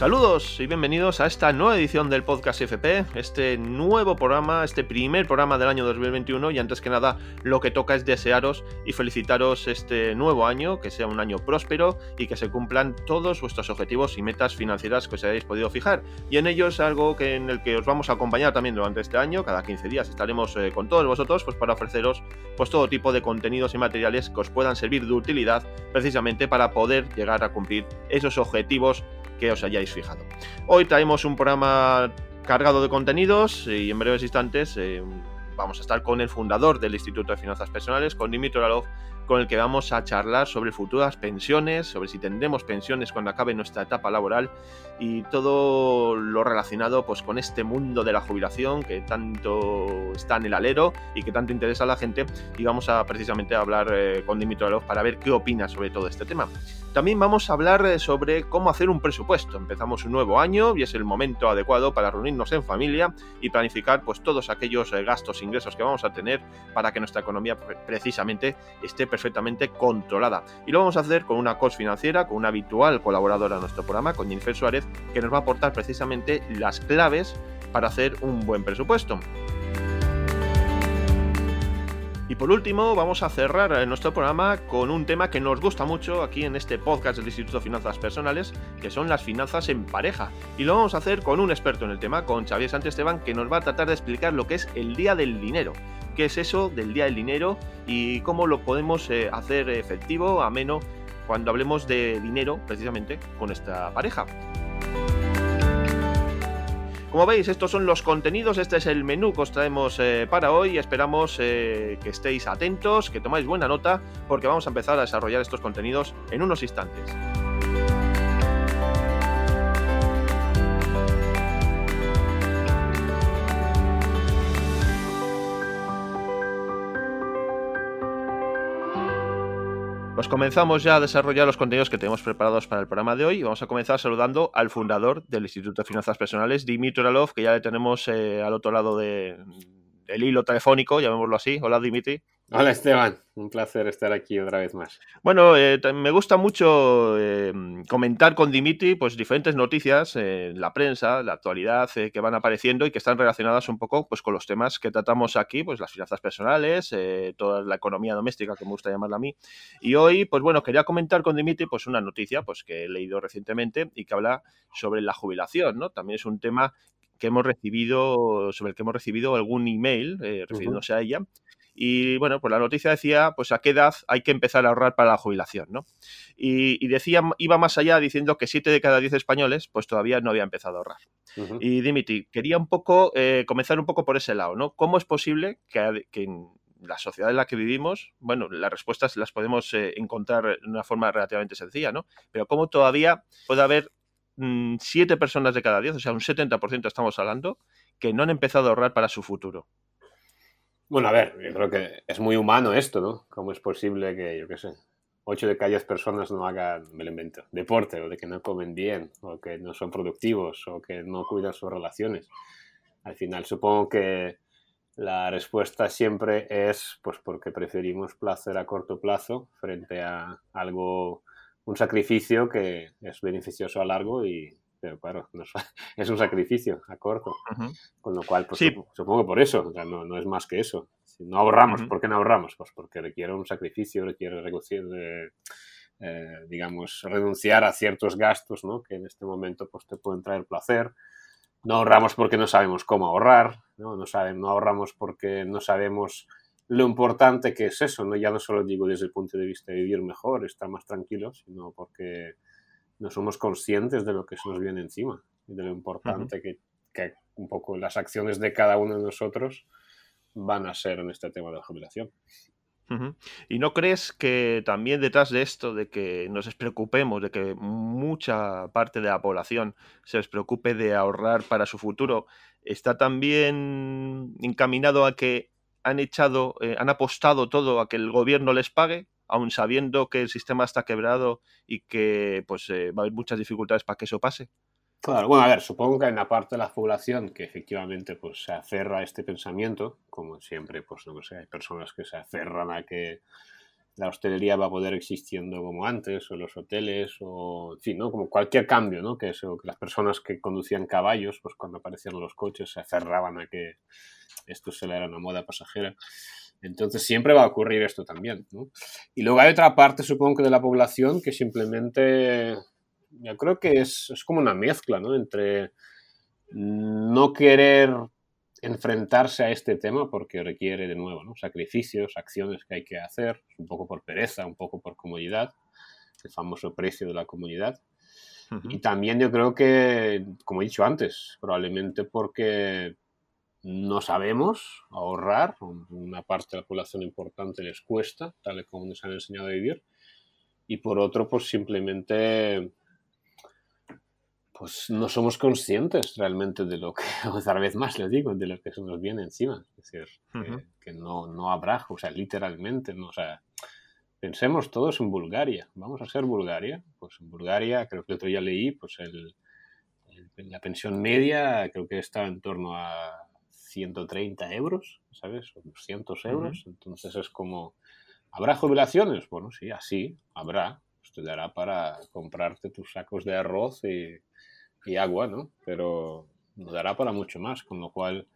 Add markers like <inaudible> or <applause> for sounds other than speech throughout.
Saludos y bienvenidos a esta nueva edición del podcast FP, este nuevo programa, este primer programa del año 2021 y antes que nada lo que toca es desearos y felicitaros este nuevo año, que sea un año próspero y que se cumplan todos vuestros objetivos y metas financieras que os hayáis podido fijar. Y en ello es algo que, en el que os vamos a acompañar también durante este año, cada 15 días estaremos eh, con todos vosotros pues para ofreceros pues todo tipo de contenidos y materiales que os puedan servir de utilidad precisamente para poder llegar a cumplir esos objetivos que os hayáis fijado. Hoy traemos un programa cargado de contenidos y en breves instantes eh, vamos a estar con el fundador del Instituto de Finanzas Personales, con Dimitri Oralov, con el que vamos a charlar sobre futuras pensiones, sobre si tendremos pensiones cuando acabe nuestra etapa laboral y todo lo relacionado pues, con este mundo de la jubilación que tanto está en el alero y que tanto interesa a la gente. Y vamos a precisamente hablar eh, con Dimitri Oralov para ver qué opina sobre todo este tema. También vamos a hablar eh, sobre cómo hacer un presupuesto. Empezamos un nuevo año y es el momento adecuado para reunirnos en familia y planificar pues todos aquellos eh, gastos e ingresos que vamos a tener para que nuestra economía precisamente esté perfectamente controlada. Y lo vamos a hacer con una coach financiera, con una habitual colaboradora de nuestro programa, con Jennifer Suárez, que nos va a aportar precisamente las claves para hacer un buen presupuesto. Y por último, vamos a cerrar eh, nuestro programa con un tema que nos gusta mucho aquí en este podcast del Instituto de Finanzas Personales, que son las finanzas en pareja. Y lo vamos a hacer con un experto en el tema, con Xavier Esteban, que nos va a tratar de explicar lo que es el Día del Dinero. ¿Qué es eso del Día del Dinero y cómo lo podemos eh, hacer efectivo, ameno, cuando hablemos de dinero, precisamente, con nuestra pareja? Como veis, estos son los contenidos, este es el menú que os traemos eh, para hoy. Esperamos eh, que estéis atentos, que tomáis buena nota, porque vamos a empezar a desarrollar estos contenidos en unos instantes. Pues comenzamos ya a desarrollar los contenidos que tenemos preparados para el programa de hoy. Vamos a comenzar saludando al fundador del Instituto de Finanzas Personales, Dimitri Oralov, que ya le tenemos eh, al otro lado del hilo telefónico, llamémoslo así. Hola, Dimitri. Hola Esteban, un placer estar aquí otra vez más. Bueno, eh, me gusta mucho eh, comentar con Dimitri pues diferentes noticias en la prensa, la actualidad eh, que van apareciendo y que están relacionadas un poco pues con los temas que tratamos aquí, pues las finanzas personales, toda la economía doméstica que me gusta llamarla a mí. Y hoy, pues bueno, quería comentar con Dimitri pues una noticia pues que he leído recientemente y que habla sobre la jubilación, ¿no? También es un tema que hemos recibido, sobre el que hemos recibido algún email refiriéndose a ella y bueno, pues la noticia decía, pues a qué edad hay que empezar a ahorrar para la jubilación, ¿no? Y, decía, iba más allá diciendo que 7 de cada 10 españoles, pues todavía no había empezado a ahorrar. Y Dimitri, quería un poco, eh, comenzar un poco por ese lado, ¿no? ¿Cómo es posible que, en la sociedad en la que vivimos, bueno, las respuestas las podemos eh, encontrar de una forma relativamente sencilla, ¿no? Pero cómo todavía puede haber 7 mm, personas de cada 10, o sea, un 70% estamos hablando, que no han empezado a ahorrar para su futuro. Bueno, a ver, yo creo que es muy humano esto, ¿no? ¿Cómo es posible que, yo qué sé, 8 de cada 10 personas no hagan, me lo deporte, o de que no comen bien, o que no son productivos, o que no cuidan sus relaciones? Al final, supongo que la respuesta siempre es, pues, porque preferimos placer a corto plazo frente a algo, un sacrificio que es beneficioso a largo y pero claro, <laughs> es un sacrificio a corto. Con lo cual, pues, supongo que por eso, no, no, es más que eso. Si no ahorramos, ¿por qué no ahorramos? Pues porque requiere un sacrificio, requiere reducir, eh, digamos, renunciar a ciertos gastos ¿no? que en este momento pues, te pueden traer placer. No ahorramos porque no sabemos cómo ahorrar, no, no, saben, no ahorramos porque no sabemos lo importante que es eso, ¿no? ya no solo digo desde el punto de vista de vivir mejor, estar más tranquilo, sino porque no somos conscientes de lo que se nos viene encima y de lo importante que, un poco las acciones de cada uno de nosotros van a ser en este tema de la jubilación. ¿Y no crees que también detrás de esto, de que nos preocupemos, de que mucha parte de la población se les preocupe de ahorrar para su futuro, está también encaminado a que han echado, eh, han apostado todo a que el gobierno les pague? Aun sabiendo que el sistema está quebrado y que pues eh, va a haber muchas dificultades para que eso pase? Claro, bueno, a ver, supongo que hay una parte de la población que efectivamente pues, se aferra a este pensamiento, como siempre, pues no sé, hay personas que se aferran a que la hostelería va a poder existiendo como antes, o los hoteles, o en fin, ¿no? Como cualquier cambio, ¿no? Que, eso, que las personas que conducían caballos, pues cuando aparecían los coches se aferraban a que esto se le era una moda pasajera. Entonces siempre va a ocurrir esto también, ¿no? Y luego hay otra parte, supongo que de la población que simplemente, yo creo que es, es como una mezcla, ¿no? Entre no querer enfrentarse a este tema porque requiere de nuevo ¿no? sacrificios, acciones que hay que hacer, un poco por pereza, un poco por comodidad, el famoso precio de la comodidad. Y también yo creo que, como he dicho antes, probablemente porque no sabemos ahorrar, una parte de la población importante les cuesta, tal y como nos han enseñado a vivir, y por otro, pues simplemente pues no somos conscientes realmente de lo que, <laughs> otra vez más les digo, de lo que se nos viene encima. Es decir, que, no, no, habrá, o sea, literalmente, no, o sea, pensemos todos en Bulgaria. Vamos a ser Bulgaria. Pues en Bulgaria, creo que el otro día leí, pues el, la pensión media creo que está en torno a 130 euros, ¿sabes? O 200 euros. Entonces es como, ¿habrá jubilaciones? Bueno, sí, así, habrá. Pues te dará para comprarte tus sacos de arroz y y agua, ¿no? Pero no dará para mucho más, con lo cual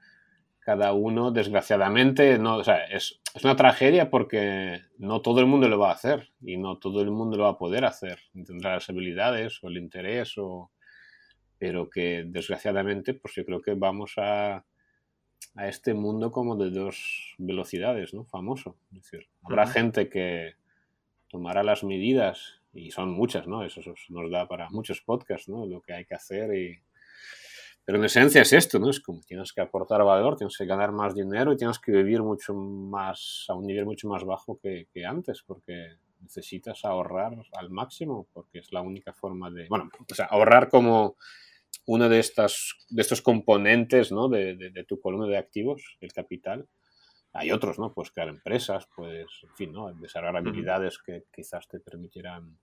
cada uno, desgraciadamente, no, o sea, es, es, una tragedia porque no todo el mundo lo va a hacer y no todo el mundo lo va a poder hacer, tendrá las habilidades o el interés, o, pero que desgraciadamente, pues yo creo que vamos a, a este mundo como de dos velocidades, ¿no? Famoso. Es decir, habrá gente que tomará las medidas y son muchas, ¿no? Eso nos da para muchos podcasts, ¿no? Lo que hay que hacer y... Pero en esencia es esto, ¿no? Es como tienes que aportar valor, tienes que ganar más dinero y tienes que vivir mucho más, a un nivel mucho más bajo que, que antes, porque necesitas ahorrar al máximo, porque es la única forma de, bueno, o sea, ahorrar como uno de, estas, de estos componentes, ¿no? De, de, tu columna de activos, el capital. Hay otros, ¿no? Puedes crear empresas, puedes, en fin, ¿no? Desarrollar habilidades que quizás te permitirán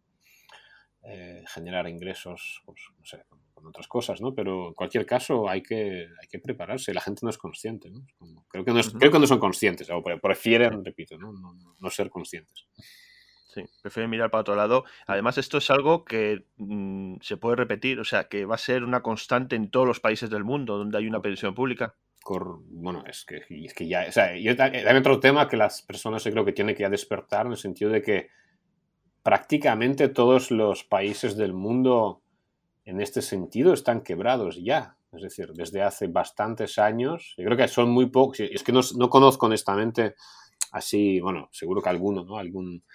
eh, generar ingresos, pues, no sé, con, otras cosas, ¿no? Pero en cualquier caso hay que, hay que prepararse. La gente no es consciente, ¿no? creo, que no creo que no son conscientes, o prefieren, repito, ¿no? No, ser conscientes. Sí, prefieren mirar para otro lado. Además, esto es algo que mm, se puede repetir, o sea, que va a ser una constante en todos los países del mundo donde hay una pensión pública. bueno, es que, es que ya, o sea, hay otro tema que las personas yo creo que tienen que ya despertar en el sentido de que prácticamente todos los países del mundo en este sentido están quebrados ya. Es decir, desde hace bastantes años, yo creo que son muy pocos, es que no, conozco honestamente así, bueno, seguro que alguno, ¿no? Algún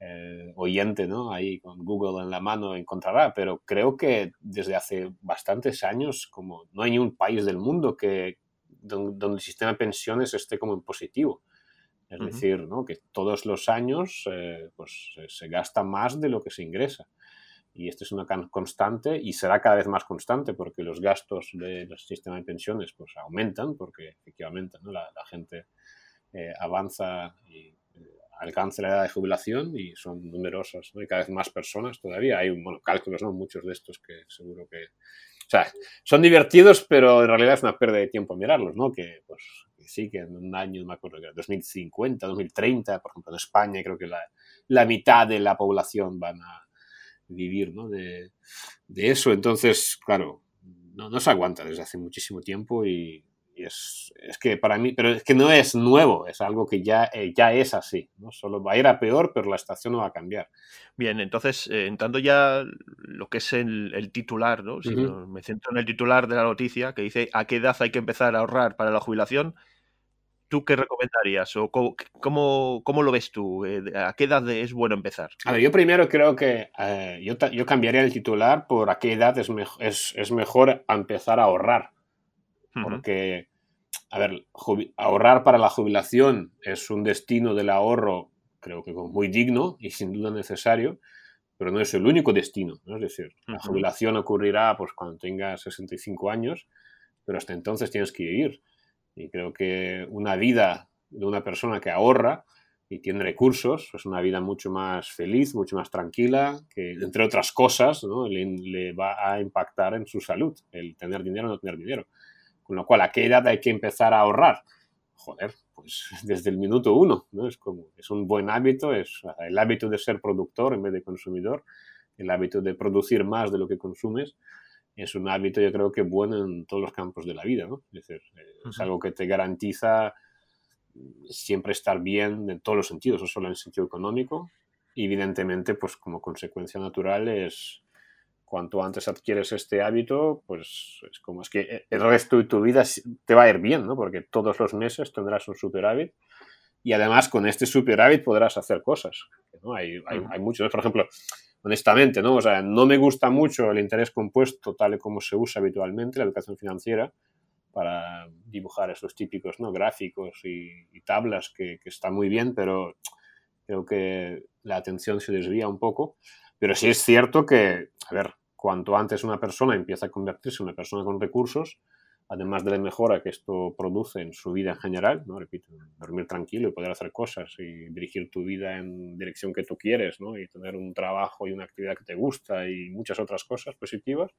eh, oyente, ¿no? Ahí con Google en la mano encontrará, pero creo que desde hace bastantes años, como no hay ni un país del mundo que, donde, donde el sistema de pensiones esté como en positivo. Es decir, ¿no? que todos los años eh, pues, se gasta más de lo que se ingresa. Y esto es una constante y será cada vez más constante porque los gastos del sistema de pensiones pues, aumentan, porque efectivamente ¿no? la, gente eh, avanza y alcanza la edad de jubilación y son numerosas y cada vez más personas todavía. Hay bueno, cálculos, ¿no? muchos de estos que seguro que... O sea, son divertidos, pero en realidad es una pérdida de tiempo mirarlos, ¿no? Que pues sí, que en un año, no me acuerdo, 2050, 2030, por ejemplo, en España creo que la, la mitad de la población van a vivir ¿no? de, de, eso. Entonces, claro, no, no, se aguanta desde hace muchísimo tiempo y, es, es, que para mí, pero es que no es nuevo, es algo que ya, eh, ya es así, ¿no? Solo va a ir a peor, pero la estación no va a cambiar. Bien, entonces, eh, entrando ya lo que es el, el titular, ¿no? Si me centro en el titular de la noticia, que dice a qué edad hay que empezar a ahorrar para la jubilación, ¿tú qué recomendarías? ¿O cómo, cómo, lo ves tú? Eh, ¿A qué edad es bueno empezar? A ver, yo primero creo que eh, yo, yo, cambiaría el titular por a qué edad es, es, es mejor empezar a ahorrar. Porque, a ver, ahorrar para la jubilación es un destino del ahorro, creo que muy digno y sin duda necesario, pero no es el único destino. Es decir, la jubilación ocurrirá pues, cuando tengas 65 años, pero hasta entonces tienes que vivir. Y creo que una vida de una persona que ahorra y tiene recursos es una vida mucho más feliz, mucho más tranquila, que entre otras cosas ¿no? le, va a impactar en su salud, el tener dinero o no tener dinero. Con lo cual, ¿a qué edad hay que empezar a ahorrar? Joder, pues <laughs> desde el minuto uno, ¿no? Es como, es un buen hábito, es el hábito de ser productor en vez de consumidor, el hábito de producir más de lo que consumes, es un hábito yo creo que bueno en todos los campos de la vida, ¿no? Es decir, es algo que te garantiza siempre estar bien en todos los sentidos, no solo en el sentido económico. Evidentemente, pues como consecuencia natural es cuanto antes adquieres este hábito, pues es como es que el resto de tu vida te va a ir bien, ¿no? Porque todos los meses tendrás un super hábito y además con este super hábito podrás hacer cosas. ¿no? Hay, hay, hay muchos, por ejemplo, honestamente, ¿no? O sea, no me gusta mucho el interés compuesto tal y como se usa habitualmente, la educación financiera, para dibujar esos típicos ¿no? gráficos y, tablas que, que está muy bien, pero creo que la atención se desvía un poco. Pero sí es cierto que, a ver, cuanto antes una persona empieza a convertirse en una persona con recursos, además de la mejora que esto produce en su vida en general, ¿no? repito, dormir tranquilo y poder hacer cosas y dirigir tu vida en dirección que tú quieres, ¿no? y tener un trabajo y una actividad que te gusta y muchas otras cosas positivas,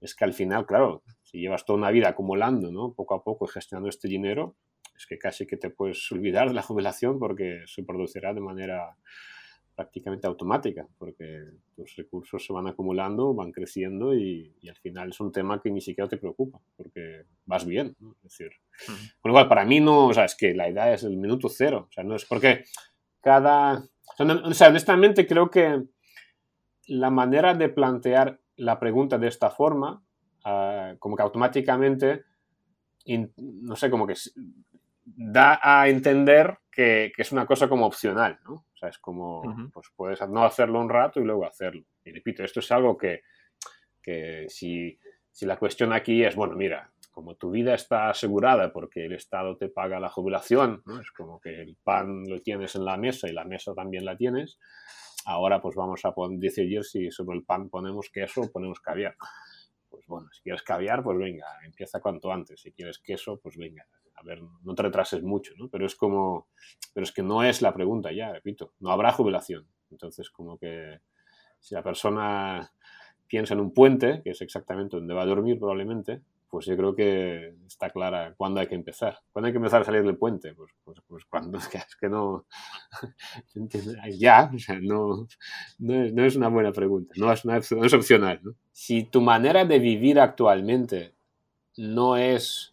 es que al final, claro, si llevas toda una vida acumulando, ¿no? poco a poco gestionando este dinero, es que casi que te puedes olvidar de la jubilación porque se producirá de manera prácticamente automática, porque tus recursos se van acumulando, van creciendo y, al final es un tema que ni siquiera te preocupa, porque vas bien. Es decir, con lo cual, para mí no, o sea, es que la edad es el minuto cero, o sea, no es porque cada... O sea, honestamente creo que la manera de plantear la pregunta de esta forma, ah, como que automáticamente, no sé, como que da a entender que, que, es una cosa como opcional, ¿no? Sea, es como, pues puedes no hacerlo un rato y luego hacerlo. Y repito, esto es algo que, que si, si, la cuestión aquí es, bueno, mira, como tu vida está asegurada porque el Estado te paga la jubilación, ¿no? Es como que el pan lo tienes en la mesa y la mesa también la tienes. Ahora pues vamos a decidir si sobre el pan ponemos queso o ponemos caviar. Pues bueno, si quieres caviar, pues venga, empieza cuanto antes. Si quieres queso, pues venga, no te retrases mucho, ¿no? Pero es como, pero es que no es la pregunta ya, repito, no habrá jubilación. Entonces, como que si la persona piensa en un puente, que es exactamente donde va a dormir probablemente, pues yo creo que está clara cuándo hay que empezar. ¿Cuándo hay que empezar a salir del puente? Pues, pues, pues cuando <laughs> es que, no... <laughs> ya, o sea, no, no, es una buena pregunta, no es, no es opcional. ¿no? Si tu manera de vivir actualmente no es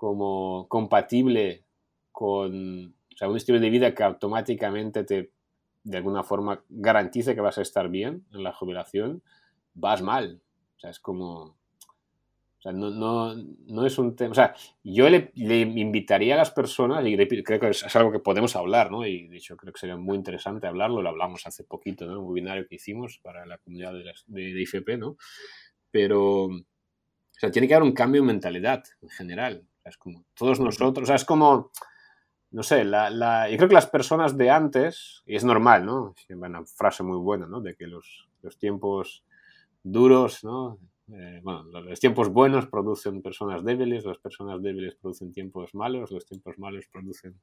como compatible con o sea, un estilo de vida que automáticamente te, de alguna forma, garantice que vas a estar bien en la jubilación, vas mal. O sea, es como... O sea, no, no, no es un tema... O sea, yo le, invitaría a las personas, y creo que es, algo que podemos hablar, ¿no? Y de hecho creo que sería muy interesante hablarlo, lo hablamos hace poquito, ¿no? Un webinario que hicimos para la comunidad de, de, de IFP, ¿no? Pero... O sea, tiene que haber un cambio en mentalidad en general. Es como todos nosotros, o sea, es como, no sé, la, yo creo que las personas de antes, y es normal, ¿no? Es una frase muy buena, ¿no? De que los, los tiempos duros, ¿no? Eh, bueno, los tiempos buenos producen personas débiles, las personas débiles producen tiempos malos, los tiempos malos producen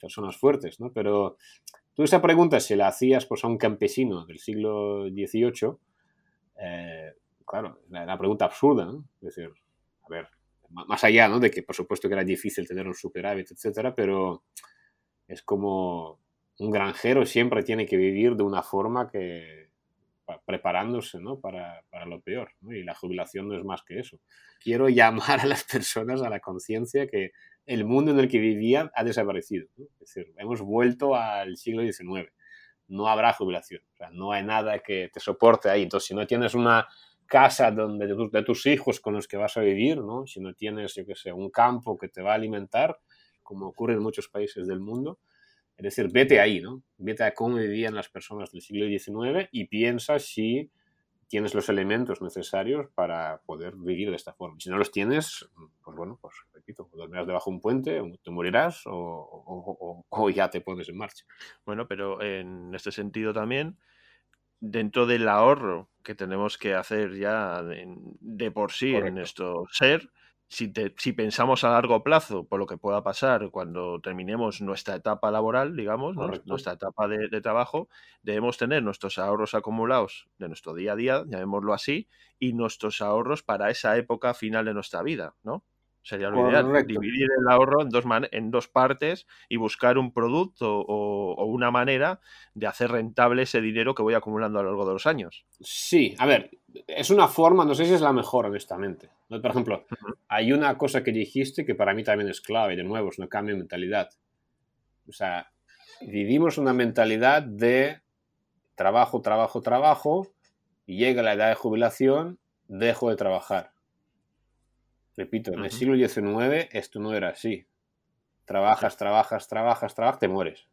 personas fuertes, ¿no? Pero tú esa pregunta, si la hacías pues, a un campesino del siglo XVIII, eh, claro, la, la pregunta absurda, ¿no? Es decir, a ver, más allá ¿no? de que por supuesto que era difícil tener un superávit, etcétera, pero es como un granjero siempre tiene que vivir de una forma que preparándose ¿no? para, para lo peor. Y la jubilación no es más que eso. Quiero llamar a las personas a la conciencia que el mundo en el que vivían ha desaparecido. Es decir, hemos vuelto al siglo XIX. No habrá jubilación. O sea, no hay nada que te soporte ahí. Entonces, si no tienes una casa donde de, tus hijos con los que vas a vivir, ¿no? Si no tienes, yo que sé, un campo que te va a alimentar, como ocurre en muchos países del mundo. Es decir, vete ahí, ¿no? Vete a cómo vivían las personas del siglo XIX y piensa si tienes los elementos necesarios para poder vivir de esta forma. Si no los tienes, pues bueno, pues repito, dormirás debajo de un puente, o te morirás o, o, o ya te pones en marcha. Bueno, pero en este sentido también, dentro del ahorro que tenemos que hacer ya de, por sí en nuestro ser, si, si, pensamos a largo plazo por lo que pueda pasar cuando terminemos nuestra etapa laboral, digamos, nuestra etapa de, de, trabajo, debemos tener nuestros ahorros acumulados de nuestro día a día, llamémoslo así, y nuestros ahorros para esa época final de nuestra vida, ¿no? Sería lo ideal, dividir el ahorro en dos, en dos partes y buscar un producto o, una manera de hacer rentable ese dinero que voy acumulando a lo largo de los años. Sí, a ver, es una forma, no sé si es la mejor, honestamente. Por ejemplo, hay una cosa que dijiste que para mí también es clave, de nuevo, es un cambio de mentalidad. O sea, vivimos una mentalidad de trabajo, trabajo, trabajo, y llega la edad de jubilación, dejo de trabajar Repito, en el siglo XIX esto no era así. Trabajas, trabajas, trabajas, trabajas, te mueres.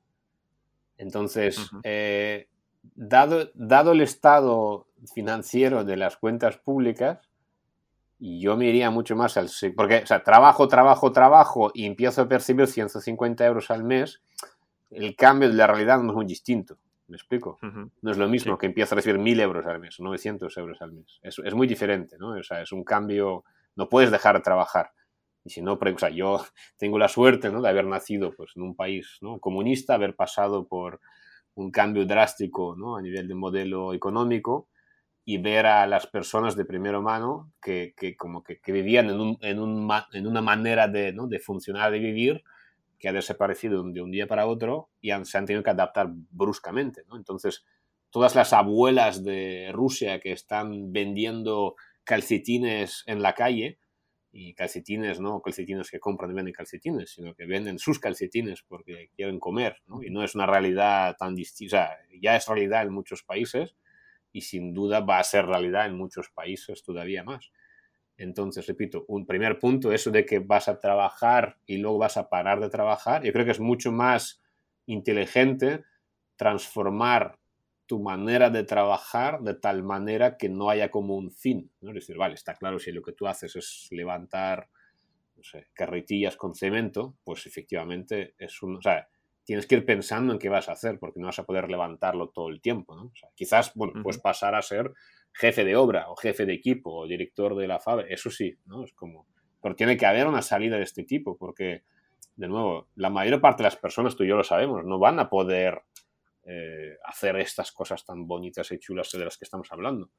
Entonces, eh, dado, dado el estado financiero de las cuentas públicas, yo me iría mucho más al... Porque, o sea, trabajo, trabajo, trabajo y empiezo a percibir 150 euros al mes, el cambio de la realidad no es muy distinto. ¿Me explico? No es lo mismo que empiezo a recibir 1.000 euros al mes, 900 euros al mes. Es, es muy diferente, ¿no? O sea, es un cambio no puedes dejar de trabajar. Y si no, o yo <laughs> tengo la suerte ¿no? de haber nacido pues, en un país ¿no? comunista, haber pasado por un cambio drástico ¿no? a nivel de modelo económico y ver a las personas de primera mano que, que como que, que vivían en, un, en, un, en, una manera de, ¿no? de funcionar, de vivir, que ha desaparecido de un día para otro y se han tenido que adaptar bruscamente. Entonces, todas las abuelas de Rusia que están vendiendo calcetines en la calle, y calcetines, no calcetines que compran y venden calcetines, sino que venden sus calcetines porque quieren comer, ¿no? Y no es una realidad tan distinta, ya es realidad en muchos países y sin duda va a ser realidad en muchos países todavía más. Entonces, repito, un primer punto, eso de que vas a trabajar y luego vas a parar de trabajar, yo creo que es mucho más inteligente transformar tu manera de trabajar de tal manera que no haya como un fin. ¿no? Es decir, vale, está claro, si lo que tú haces es levantar, no sé, carretillas con cemento, pues efectivamente es un... O sea, tienes que ir pensando en qué vas a hacer, porque no vas a poder levantarlo todo el tiempo, ¿no? quizás, bueno, puedes pasar a ser jefe de obra, o jefe de equipo, o director de la fábrica, eso sí, ¿no? Es como... Pero tiene que haber una salida de este tipo, porque, de nuevo, la mayor parte de las personas, tú y yo lo sabemos, no van a poder eh, hacer estas cosas tan bonitas y chulas de las que estamos hablando.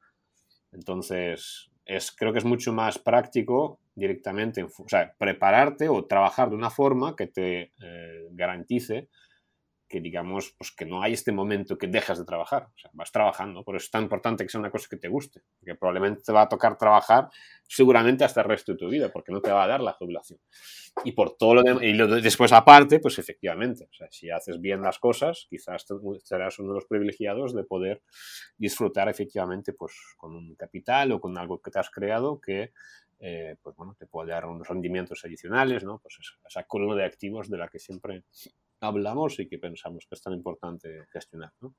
Entonces, es, creo que es mucho más práctico directamente, o sea, prepararte o trabajar de una forma que te eh, garantice que digamos, pues que no hay este momento que dejas de trabajar, o sea, vas trabajando, por eso es tan importante que sea una cosa que te guste, porque probablemente te va a tocar trabajar seguramente hasta el resto de tu vida, porque no te va a dar la jubilación. Y por todo lo demás, y después aparte, pues efectivamente, o sea, si haces bien las cosas, quizás serás uno de los privilegiados de poder disfrutar efectivamente pues con un capital o con algo que te has creado que eh, pues bueno, te puede dar unos rendimientos adicionales, ¿no? Pues esa columna de activos de la que siempre hablamos y que pensamos que es tan importante gestionar. ¿no?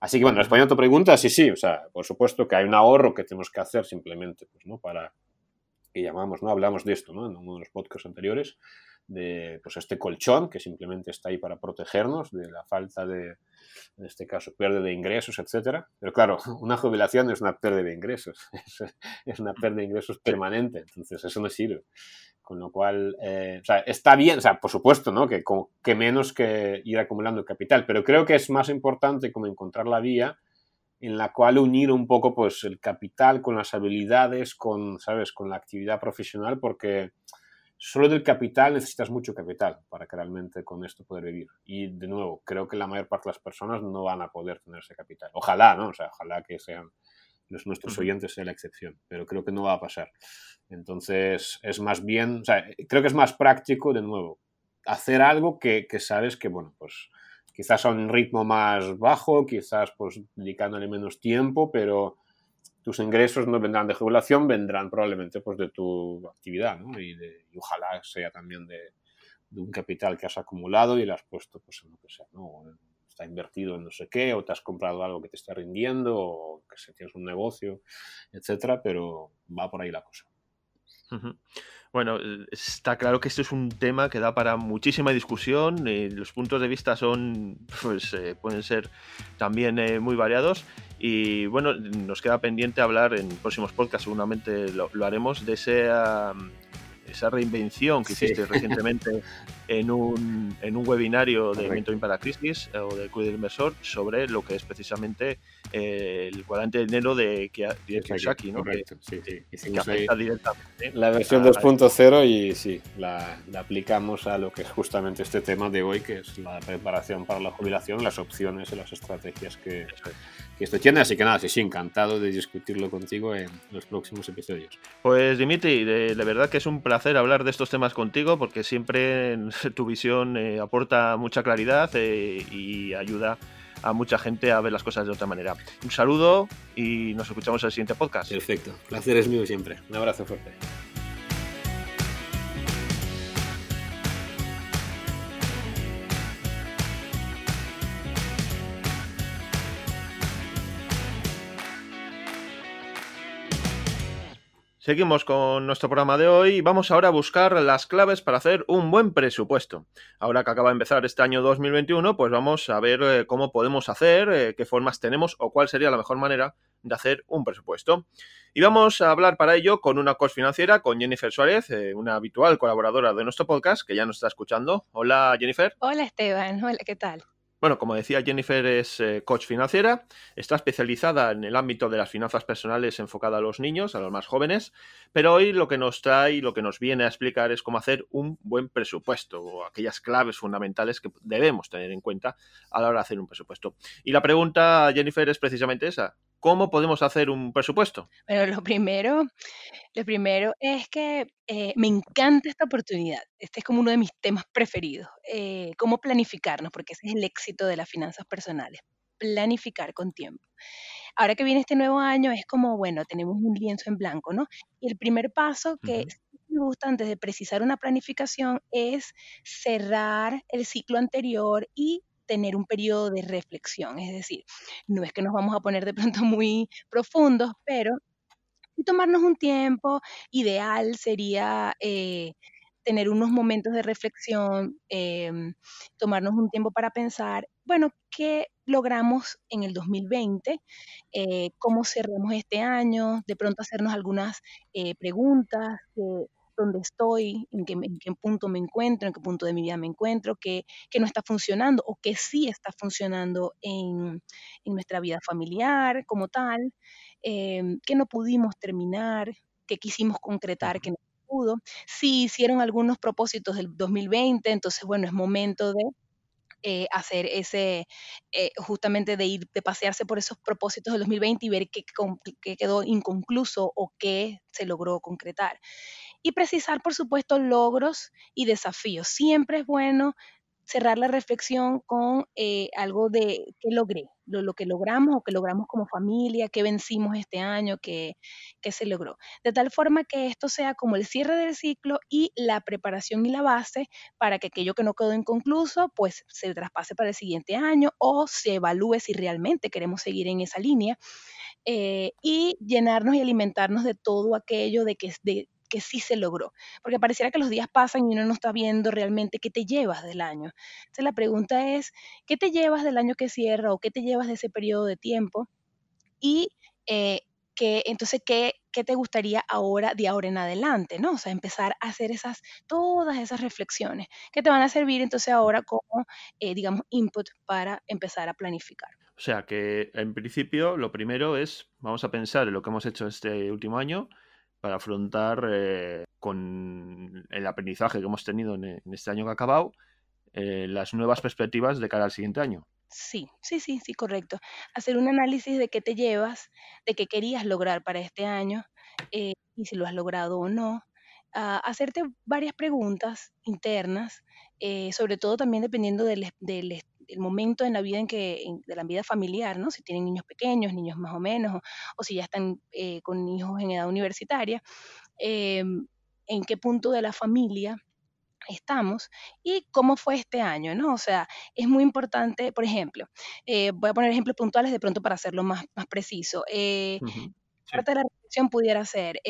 Así que bueno, respondiendo a tu pregunta, sí, sí, o sea, por supuesto que hay un ahorro que tenemos que hacer simplemente, pues, ¿no? Para, que llamamos, ¿no? Hablamos de esto, ¿no? En uno de los podcasts anteriores, de pues este colchón que simplemente está ahí para protegernos de la falta de, en este caso, pérdida de ingresos, etcétera. Pero claro, <laughs> una jubilación es una pérdida de ingresos, <laughs> es una pérdida de ingresos permanente, entonces eso no sirve. Con lo cual, eh, o sea, está bien, o sea, por supuesto, ¿no? Que, que menos que ir acumulando capital, pero creo que es más importante como encontrar la vía en la cual unir un poco pues el capital con las habilidades, con, ¿sabes?, con la actividad profesional, porque solo del capital necesitas mucho capital para que realmente con esto poder vivir. Y de nuevo, creo que la mayor parte de las personas no van a poder tener ese capital. Ojalá, ¿no? O sea, ojalá que sean los nuestros oyentes sea la excepción, pero creo que no va a pasar. Entonces, es más bien, o sea, creo que es más práctico, de nuevo, hacer algo que, que sabes que, bueno, pues quizás a un ritmo más bajo, quizás pues dedicándole menos tiempo, pero tus ingresos no vendrán de jubilación, vendrán probablemente pues de tu actividad, ¿no? Y, de, y ojalá sea también de, un capital que has acumulado y lo has puesto pues en lo que sea, ¿no? Está invertido en no sé qué, o te has comprado algo que te está rindiendo, o que se tienes un negocio, etcétera, pero va por ahí la cosa. Bueno, está claro que esto es un tema que da para muchísima discusión. Y los puntos de vista son, pues, eh, pueden ser también eh, muy variados. Y bueno, nos queda pendiente hablar en próximos podcasts, seguramente lo, haremos, de ese esa reinvención que hiciste <laughs> recientemente en un, en un webinario de Mentoring para Crisis o de Cuidado Inversor sobre lo que es precisamente el cuadrante de dinero de, Kiyosaki, ¿no? Correcto, sí, sí. directamente. La versión 2.0 y sí, la, la, aplicamos a lo que es justamente este tema de hoy, que es la preparación para la jubilación, las opciones y las estrategias que, que esto tiene. Así que nada, sí, sí, encantado de discutirlo contigo en los próximos episodios. Pues Dimitri, de, verdad que es un placer hablar de estos temas contigo porque siempre <laughs> tu visión eh, aporta mucha claridad eh, y ayuda a mucha gente a ver las cosas de otra manera. Un saludo y nos escuchamos en el siguiente podcast. Perfecto, placer es mío siempre. Un abrazo fuerte. Seguimos con nuestro programa de hoy vamos ahora a buscar las claves para hacer un buen presupuesto. Ahora que acaba de empezar este año 2021, pues vamos a ver eh, cómo podemos hacer, eh, qué formas tenemos o cuál sería la mejor manera de hacer un presupuesto. Y vamos a hablar para ello con una coach financiera, con Jennifer Suárez, eh, una habitual colaboradora de nuestro podcast que ya nos está escuchando. Hola Jennifer. Hola Esteban, hola, ¿qué tal? Bueno, como decía, Jennifer es eh, coach financiera, está especializada en el ámbito de las finanzas personales enfocada a los niños, a los más jóvenes, pero hoy lo que nos trae y lo que nos viene a explicar es cómo hacer un buen presupuesto o aquellas claves fundamentales que debemos tener en cuenta a la hora de hacer un presupuesto. Y la pregunta, Jennifer, es precisamente esa. ¿Cómo podemos hacer un presupuesto? Bueno, lo primero, lo primero es que eh, me encanta esta oportunidad. Este es como uno de mis temas preferidos. Eh, cómo planificarnos, porque ese es el éxito de las finanzas personales. Planificar con tiempo. Ahora que viene este nuevo año, es como, bueno, tenemos un lienzo en blanco, ¿no? Y el primer paso que me gusta antes de precisar una planificación es cerrar el ciclo anterior y tener un periodo de reflexión, es decir, no es que nos vamos a poner de pronto <laughs> muy profundos, pero y tomarnos un tiempo, ideal sería eh, tener unos momentos de reflexión, em, tomarnos un tiempo para pensar, bueno, ¿qué logramos en el 2020? Eh, ¿Cómo cerramos este año? De pronto hacernos algunas eh, preguntas dónde estoy, en qué, en qué, punto me encuentro, en qué punto de mi vida me encuentro, qué, qué no está funcionando o qué sí está funcionando en, en nuestra vida familiar como tal, eh, qué no pudimos terminar, qué quisimos concretar, que no pudo. Si hicieron algunos propósitos del 2020, entonces bueno, es momento de eh, hacer ese, eh, justamente de ir, de pasearse por esos propósitos del 2020 y ver qué, qué, quedó inconcluso o qué se logró concretar y precisar, por supuesto, logros y desafíos. Siempre es bueno cerrar la reflexión con eh, algo de qué logré, lo, que logramos o que logramos como familia, qué vencimos este año, qué, qué, se logró. De tal forma que esto sea como el cierre del ciclo y la preparación y la base para que aquello que no quedó inconcluso, pues se traspase para el siguiente año o se evalúe si realmente queremos seguir en esa línea. Eh, y llenarnos y alimentarnos de todo aquello de que de, que sí se logró, porque pareciera que los días pasan y uno no está viendo realmente qué te llevas del año. Entonces la pregunta es, ¿qué te llevas del año que cierra o qué te llevas de ese periodo de tiempo? Y eh, que, entonces, ¿qué, ¿qué, te gustaría ahora, de ahora en adelante? ¿no? O sea, empezar a hacer esas, todas esas reflexiones que te van a servir entonces ahora como, eh, digamos, input para empezar a planificar. O sea que en principio lo primero es, vamos a pensar en lo que hemos hecho este último año, para afrontar eh, con el aprendizaje que hemos tenido en, este año que ha acabado eh, las nuevas perspectivas de cara al siguiente año. Sí, sí, sí, sí, correcto. Hacer un análisis de qué te llevas, de qué querías lograr para este año eh, y si lo has logrado o no. Ah, hacerte varias preguntas internas, sobre todo también dependiendo del, del, el momento en la vida en que, de la vida familiar, ¿no? Si tienen niños pequeños, niños más o menos, o, si ya están eh, con hijos en edad universitaria, em, en qué punto de la familia estamos y cómo fue este año, ¿no? O sea, es muy importante, por ejemplo, eh, voy a poner ejemplos puntuales de pronto para hacerlo más, más preciso. Eh, parte de la reflexión pudiera ser,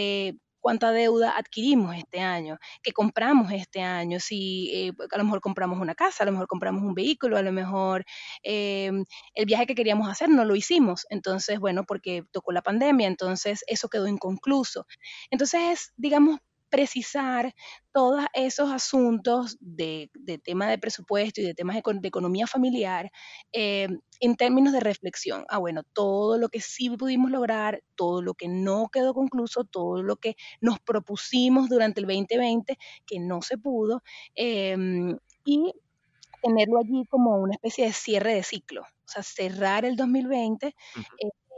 cuánta deuda adquirimos este año, qué compramos este año, si eh, a lo mejor compramos una casa, a lo mejor compramos un vehículo, a lo mejor em, el viaje que queríamos hacer no lo hicimos, entonces, bueno, porque tocó la pandemia, entonces eso quedó inconcluso. Entonces es, digamos, precisar todos esos asuntos de, tema de presupuesto y de temas de, economía familiar eh, en términos de reflexión. Ah, bueno, todo lo que sí pudimos lograr, todo lo que no quedó concluso, todo lo que nos propusimos durante el 2020 que no se pudo, em, y tenerlo allí como una especie de cierre de ciclo, o sea, cerrar el 2020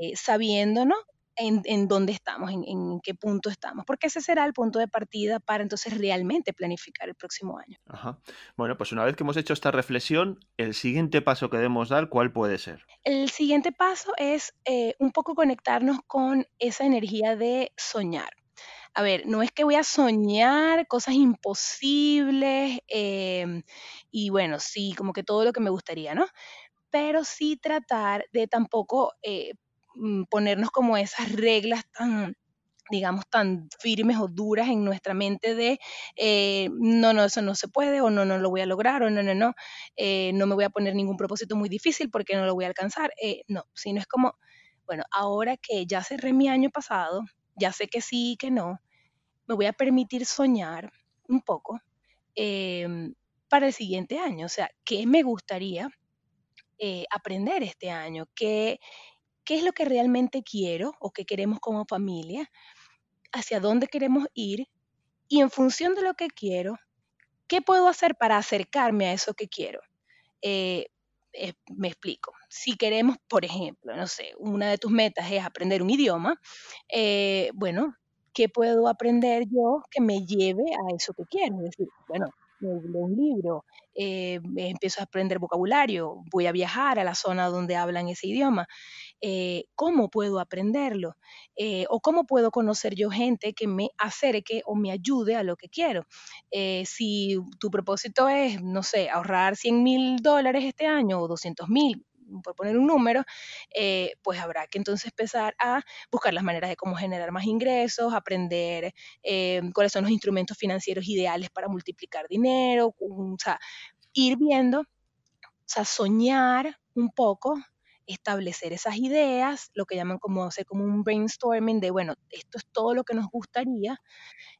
eh, sabiéndonos en, dónde estamos, en, qué punto estamos, porque ese será el punto de partida para entonces realmente planificar el próximo año. Ajá. Bueno, pues una vez que hemos hecho esta reflexión, el siguiente paso que debemos dar, ¿cuál puede ser? El siguiente paso es eh, un poco conectarnos con esa energía de soñar. A ver, no es que voy a soñar cosas imposibles em, y bueno, sí, como que todo lo que me gustaría, ¿no? Pero sí tratar de tampoco eh, ponernos como esas reglas tan digamos, tan firmes o duras en nuestra mente de, eh, no, no, eso no se puede, o no, no lo voy a lograr, o no, no, no, eh, no me voy a poner ningún propósito muy difícil porque no lo voy a alcanzar. Eh, no, sino es como, bueno, ahora que ya cerré mi año pasado, ya sé que sí y que no, me voy a permitir soñar un poco em, para el siguiente año. O sea, ¿qué me gustaría aprender este año? ¿Qué, qué es lo que realmente quiero o qué queremos como familia, hacia dónde queremos ir y en función de lo que quiero, ¿qué puedo hacer para acercarme a eso que quiero? Eh, eh, me explico. Si queremos, por ejemplo, no sé, una de tus metas es aprender un idioma, eh, bueno, ¿qué puedo aprender yo que me lleve a eso que quiero? Es decir, bueno, leo un libro, empiezo a aprender vocabulario, voy a viajar a la zona donde hablan ese idioma. Eh, cómo puedo aprenderlo eh, o cómo puedo conocer yo gente que me acerque o me ayude a lo que quiero. Eh, si tu propósito es, no sé, ahorrar 100 mil dólares este año o 200 mil, por poner un número, pues habrá que entonces empezar a buscar las maneras de cómo generar más ingresos, aprender cuáles son los instrumentos financieros ideales para multiplicar dinero, o sea, ir viendo, o sea, soñar un poco establecer esas ideas, lo que llaman como hacer como un brainstorming de, bueno, esto es todo lo que nos gustaría,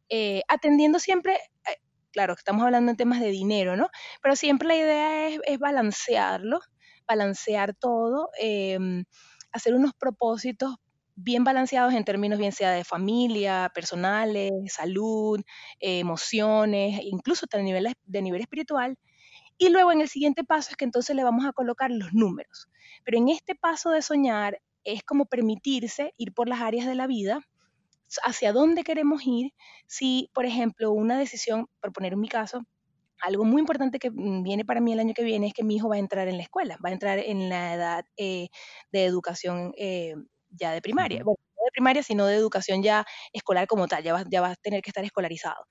eh, atendiendo siempre, eh, claro estamos hablando en temas de dinero, ¿no? Pero siempre la idea es, balancearlo, balancear todo, em, hacer unos propósitos bien balanceados en términos bien sea de familia, personales, salud, emociones, incluso a nivel, de nivel espiritual, y luego en el siguiente paso es que entonces le vamos a colocar los números. Pero en este paso de soñar es como permitirse ir por las áreas de la vida, hacia dónde queremos ir, si, por ejemplo, una decisión, por poner en mi caso, algo muy importante que mm, viene para mí el año que viene es que mi hijo va a entrar en la escuela, va a entrar en la edad eh, de educación eh, ya de primaria. Bueno, no de primaria, sino de educación ya escolar como tal, ya va, ya va a tener que estar escolarizado.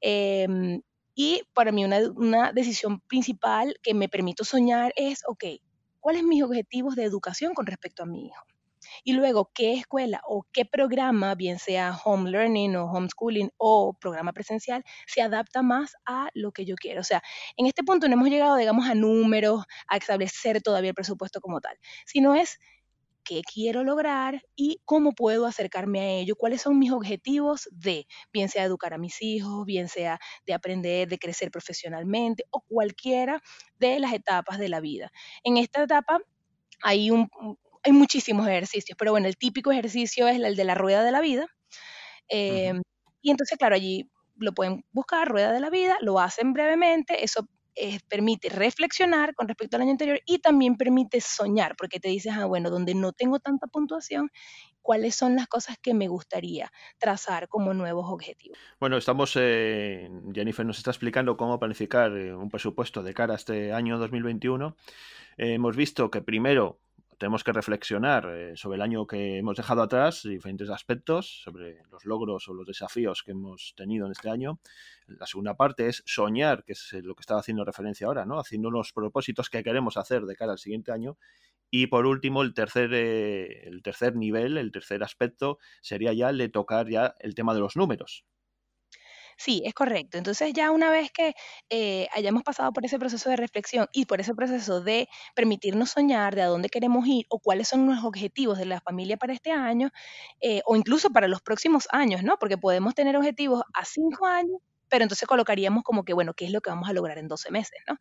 Em, y para mí una, decisión principal que me permito soñar es, ok, ¿cuáles son mis objetivos de educación con respecto a mi hijo? Y luego, ¿qué escuela o qué programa, bien sea home learning o homeschooling o programa presencial, se adapta más a lo que yo quiero? O sea, en este punto no hemos llegado, digamos, a números, a establecer todavía el presupuesto como tal, sino es qué quiero lograr y cómo puedo acercarme a ello, cuáles son mis objetivos de, bien sea educar a mis hijos, bien sea de aprender, de crecer profesionalmente o cualquiera de las etapas de la vida. En esta etapa hay, un, hay muchísimos ejercicios, pero bueno, el típico ejercicio es el de la rueda de la vida. Em, y entonces, claro, allí lo pueden buscar, rueda de la vida, lo hacen brevemente, eso eh, permite reflexionar con respecto al año anterior y también permite soñar, porque te dices, ah, bueno, donde no tengo tanta puntuación, cuáles son las cosas que me gustaría trazar como nuevos objetivos. Bueno, estamos, eh, Jennifer nos está explicando cómo planificar eh, un presupuesto de cara a este año 2021. hemos visto que primero tenemos que reflexionar eh, sobre el año que hemos dejado atrás, diferentes aspectos, sobre los logros o los desafíos que hemos tenido en este año. La segunda parte es soñar, que es lo que estaba haciendo referencia ahora, ¿no? Haciendo los propósitos que queremos hacer de cara al siguiente año. Y por último, el tercer, eh, el tercer nivel, el tercer aspecto, sería ya el de tocar ya el tema de los números. Sí, es correcto. Entonces ya una vez que eh, hayamos pasado por ese proceso de reflexión y por ese proceso de permitirnos soñar de a dónde queremos ir o cuáles son los objetivos de la familia para este año, eh, o incluso para los próximos años, ¿no? Porque podemos tener objetivos a cinco años, pero entonces colocaríamos como que, bueno, ¿qué es lo que vamos a lograr en 12 meses, ¿no?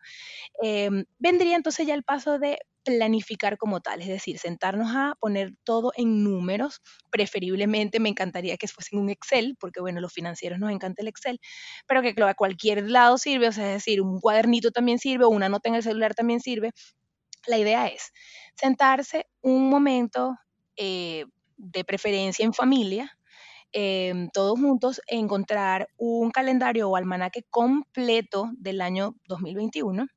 Em, vendría entonces ya el paso de planificar como tal, es decir, sentarnos a poner todo en números, preferiblemente me encantaría que fuese en un Excel, porque bueno, los financieros nos encanta el Excel, pero que a cualquier lado sirve, o sea, es decir, un cuadernito también sirve, una nota en el celular también sirve. La idea es sentarse un momento eh, de preferencia en familia, em, todos juntos, encontrar un calendario o almanaque completo del año 2021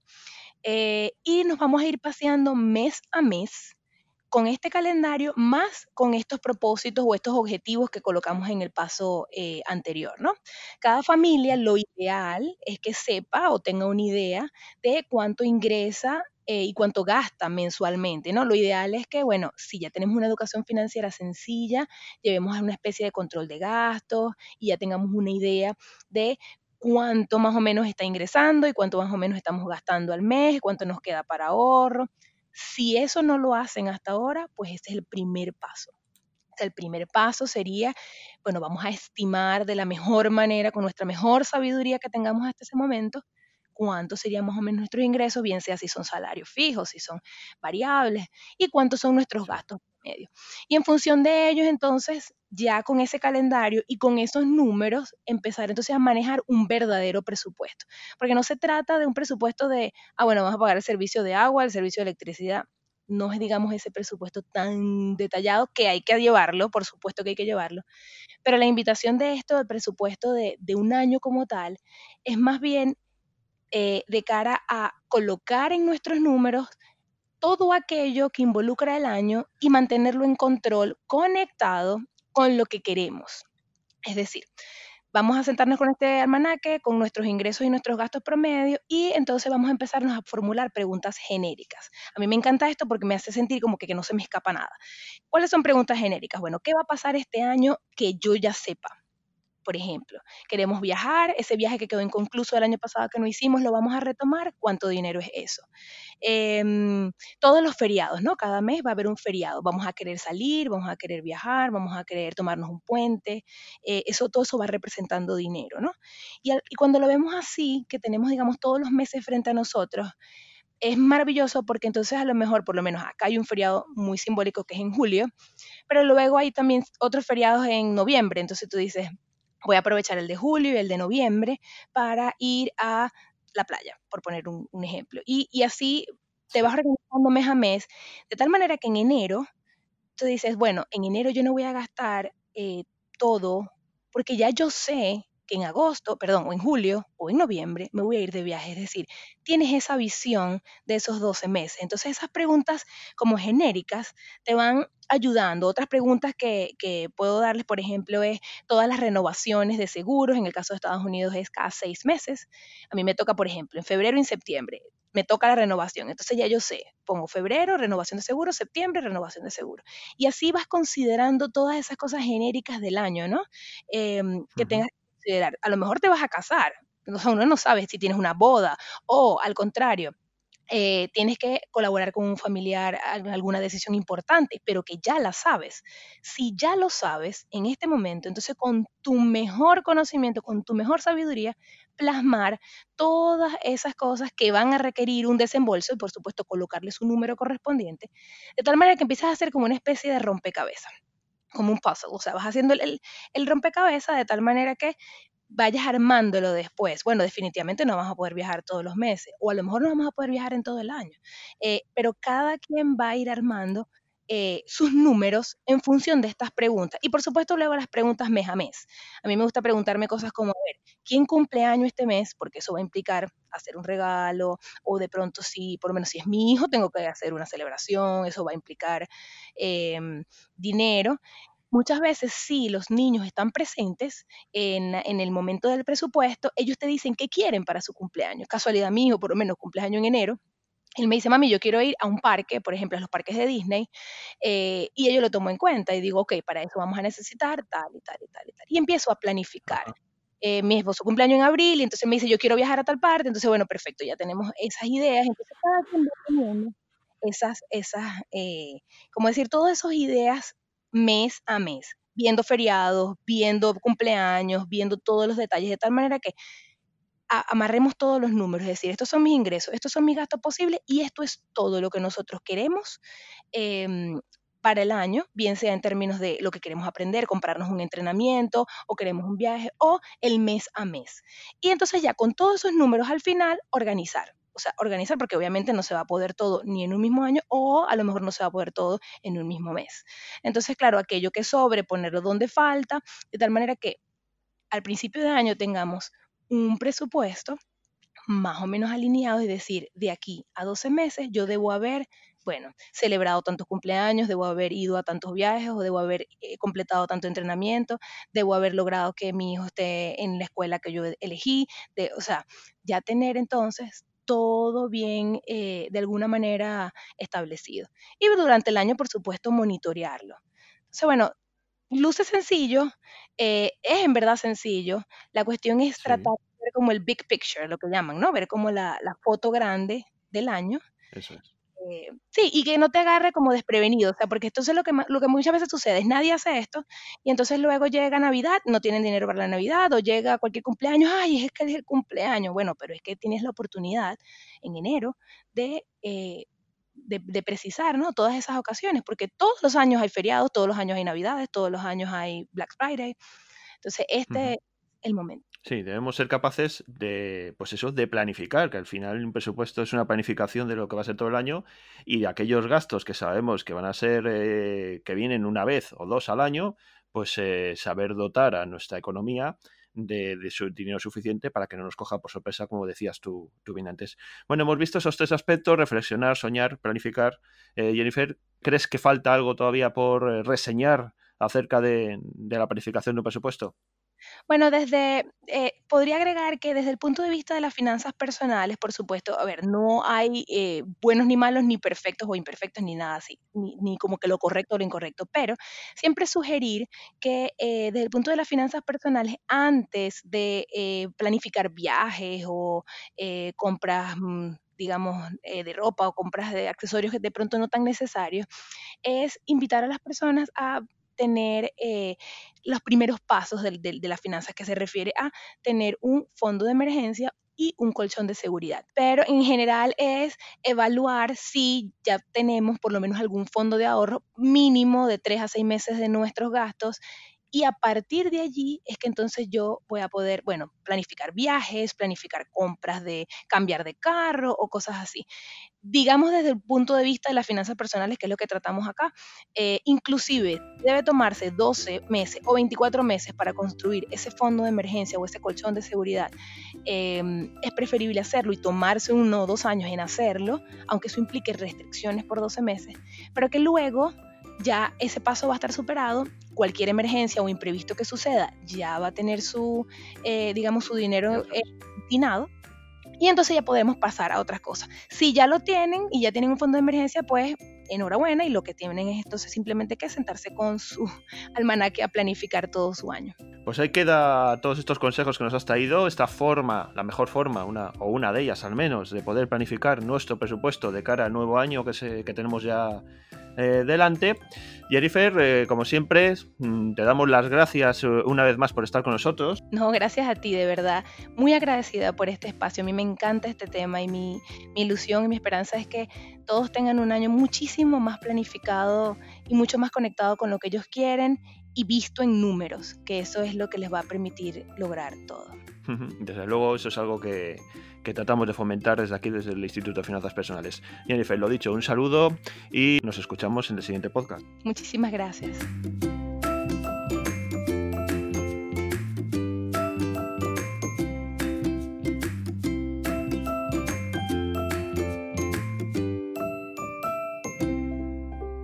eh, y nos vamos a ir paseando mes a mes con este calendario más con estos propósitos o estos objetivos que colocamos en el paso eh, anterior, ¿no? Cada familia lo ideal es que sepa o tenga una idea de cuánto ingresa eh, y cuánto gasta mensualmente, ¿no? Lo ideal es que, bueno, si ya tenemos una educación financiera sencilla, llevemos a una especie de control de gastos y ya tengamos una idea de cuánto más o menos está ingresando y cuánto más o menos estamos gastando al mes, cuánto nos queda para ahorro. Si eso no lo hacen hasta ahora, pues ese es el primer paso. El primer paso sería, bueno, vamos a estimar de la mejor manera, con nuestra mejor sabiduría que tengamos hasta ese momento, cuánto serían más o menos nuestros ingresos, bien sea si son salarios fijos, si son variables, y cuántos son nuestros gastos medio. Y en función de ellos, entonces, ya con ese calendario y con esos números, empezar entonces a manejar un verdadero presupuesto. Porque no se trata de un presupuesto de, ah, bueno, vamos a pagar el servicio de agua, el servicio de electricidad. No es, digamos, ese presupuesto tan detallado que hay que llevarlo, por supuesto que hay que llevarlo. Pero la invitación de esto, del presupuesto de, de un año como tal, es más bien eh, de cara a colocar en nuestros números todo aquello que involucra el año y mantenerlo en control, conectado con lo que queremos. Es decir, vamos a sentarnos con este almanaque, con nuestros ingresos y nuestros gastos promedio, y entonces vamos a empezarnos a formular preguntas genéricas. A mí me encanta esto porque me hace sentir como que, que no se me escapa nada. ¿Cuáles son preguntas genéricas? Bueno, ¿qué va a pasar este año que yo ya sepa? Por ejemplo, queremos viajar, ese viaje que quedó inconcluso el año pasado que no hicimos, lo vamos a retomar, ¿cuánto dinero es eso? Em, todos los feriados, ¿no? Cada mes va a haber un feriado, vamos a querer salir, vamos a querer viajar, vamos a querer tomarnos un puente, eh, eso todo eso va representando dinero, ¿no? Y, y cuando lo vemos así, que tenemos, digamos, todos los meses frente a nosotros, es maravilloso porque entonces a lo mejor, por lo menos acá hay un feriado muy simbólico que es en julio, pero luego hay también otros feriados en noviembre, entonces tú dices, voy a aprovechar el de julio y el de noviembre para ir a la playa, por poner un, ejemplo. Y, así te vas organizando mes a mes, de tal manera que en enero tú dices, bueno, en enero yo no voy a gastar eh, todo, porque ya yo sé que en agosto, perdón, o en julio o en noviembre me voy a ir de viaje. Es decir, tienes esa visión de esos 12 meses. Entonces esas preguntas como genéricas te van ayudando. Otras preguntas que, que, puedo darles, por ejemplo, es todas las renovaciones de seguros. En el caso de Estados Unidos es cada seis meses. A mí me toca, por ejemplo, en febrero y en septiembre me toca la renovación. Entonces ya yo sé, pongo febrero, renovación de seguro, septiembre, renovación de seguro. Y así vas considerando todas esas cosas genéricas del año, ¿no? Em, que tengas considerar. A lo mejor te vas a casar, uno no sabe si tienes una boda o al contrario, eh, tienes que colaborar con un familiar en alguna decisión importante, pero que ya la sabes. Si ya lo sabes en este momento, entonces con tu mejor conocimiento, con tu mejor sabiduría, plasmar todas esas cosas que van a requerir un desembolso y por supuesto colocarle su número correspondiente, de tal manera que empiezas a hacer como una especie de rompecabezas como un puzzle, o sea, vas haciendo el, rompecabezas de tal manera que vayas armándolo después. Bueno, definitivamente no vamos a poder viajar todos los meses, o a lo mejor no vamos a poder viajar en todo el año, eh, pero cada quien va a ir armando eh, sus números en función de estas preguntas. Y por supuesto luego las preguntas mes a mes. A mí me gusta preguntarme cosas como, a ver, ¿quién cumple año este mes? Porque eso va a implicar hacer un regalo, o de pronto si, por lo menos si es mi hijo, tengo que hacer una celebración, eso va a implicar em, dinero. Muchas veces, si los niños están presentes en, el momento del presupuesto, ellos te dicen qué quieren para su cumpleaños. Casualidad mío, por lo menos cumpleaños en enero, él me dice, mami, yo quiero ir a un parque, por ejemplo, a los parques de Disney, eh, y ello lo tomo en cuenta y digo, ok, para eso vamos a necesitar tal y tal y tal y tal. Y empiezo a planificar. eh, mi esposo cumpleaños en abril y entonces me dice, yo quiero viajar a tal parte, entonces bueno, perfecto, ya tenemos esas ideas, entonces cada quien va teniendo esas, esas, eh, como decir, todas esas ideas mes a mes, viendo feriados, viendo cumpleaños, viendo todos los detalles, de tal manera que amarremos todos los números, es decir, estos son mis ingresos, estos son mis gastos posibles y esto es todo lo que nosotros queremos em, para el año, bien sea en términos de lo que queremos aprender, comprarnos un entrenamiento o queremos un viaje o el mes a mes. Y entonces ya con todos esos números al final, organizar. O sea, organizar porque obviamente no se va a poder todo ni en un mismo año o a lo mejor no se va a poder todo en un mismo mes. Entonces, claro, aquello que sobre, ponerlo donde falta, de tal manera que al principio de año tengamos un presupuesto más o menos alineado y decir, de aquí a 12 meses yo debo haber bueno, celebrado tantos cumpleaños, debo haber ido a tantos viajes o debo haber eh, completado tanto entrenamiento, debo haber logrado que mi hijo esté en la escuela que yo elegí, de, o sea, ya tener entonces todo bien eh, de alguna manera establecido. Y durante el año, por supuesto, monitorearlo. Entonces, bueno, luce sencillo, eh, es en verdad sencillo. La cuestión es tratar de ver como el big picture, lo que llaman, ¿no? Ver como la, la foto grande del año. Eso es. Eh, sí, y que no te agarre como desprevenido, o sea, porque entonces lo que, lo que muchas veces sucede es nadie hace esto y entonces luego llega Navidad, no tienen dinero para la Navidad o llega cualquier cumpleaños, ay, es que es el cumpleaños, bueno, pero es que tienes la oportunidad en enero de... Eh, de, precisar, ¿no? Todas esas ocasiones, porque todos los años hay feriados, todos los años hay Navidades, todos los años hay Black Friday. Entonces, este es el momento. Sí, debemos ser capaces de, pues eso, de planificar, que al final un presupuesto es una planificación de lo que va a ser todo el año y de aquellos gastos que sabemos que van a ser, eh, que vienen una vez o dos al año, pues eh, saber dotar a nuestra economía de, su dinero suficiente para que no nos coja por sorpresa, como decías tú, tú bien antes. Bueno, hemos visto esos tres aspectos, reflexionar, soñar, planificar. Eh, Jennifer, ¿crees que falta algo todavía por reseñar acerca de la planificación de un presupuesto? Bueno, desde, eh, podría agregar que desde el punto de vista de las finanzas personales, por supuesto, a ver, no hay eh, buenos ni malos, ni perfectos o imperfectos, ni nada así, ni, como que lo correcto o lo incorrecto, pero siempre sugerir que eh, desde el punto de las finanzas personales, antes de planificar viajes o compras mm, digamos, de ropa o compras de accesorios que de pronto no tan necesarios, es invitar a las personas a tener eh, los primeros pasos de, de las finanzas que se refiere a tener un fondo de emergencia y un colchón de seguridad. Pero en general es evaluar si ya tenemos por lo menos algún fondo de ahorro mínimo de tres a seis meses de nuestros gastos y a partir de allí es que entonces yo voy a poder, bueno, planificar viajes, planificar compras de cambiar de carro o cosas así. Digamos desde el punto de vista de las finanzas personales, que es lo que tratamos acá, eh, inclusive debe tomarse 12 meses o 24 meses para construir ese fondo de emergencia o ese colchón de seguridad. Em, es preferible hacerlo y tomarse uno o dos años en hacerlo, aunque eso implique restricciones por 12 meses, pero que luego ya ese paso va a estar superado, cualquier emergencia o imprevisto que suceda ya va a tener su, eh, digamos, su dinero eh, destinado y entonces ya podemos pasar a otras cosas. Si ya lo tienen y ya tienen un fondo de emergencia, pues enhorabuena y lo que tienen es entonces simplemente que sentarse con su <laughs> almanaque a planificar todo su año. Pues ahí queda todos estos consejos que nos has traído, esta forma, la mejor forma, una o una de ellas al menos, de poder planificar nuestro presupuesto de cara al nuevo año que, se, que tenemos ya eh, delante. Jennifer, eh, como siempre, mm, te damos las gracias eh, una vez más por estar con nosotros. No, gracias a ti, de verdad. Muy agradecida por este espacio. A mí me encanta este tema y mi, mi ilusión y mi esperanza es que todos tengan un año muchísimo más planificado y mucho más conectado con lo que ellos quieren y visto en números, que eso es lo que les va a permitir lograr todo. <laughs> Desde luego, eso es algo que, que tratamos de fomentar desde aquí, desde el Instituto de Finanzas Personales. Jennifer, lo dicho, un saludo y nos escuchamos en el siguiente podcast. Muchísimas gracias.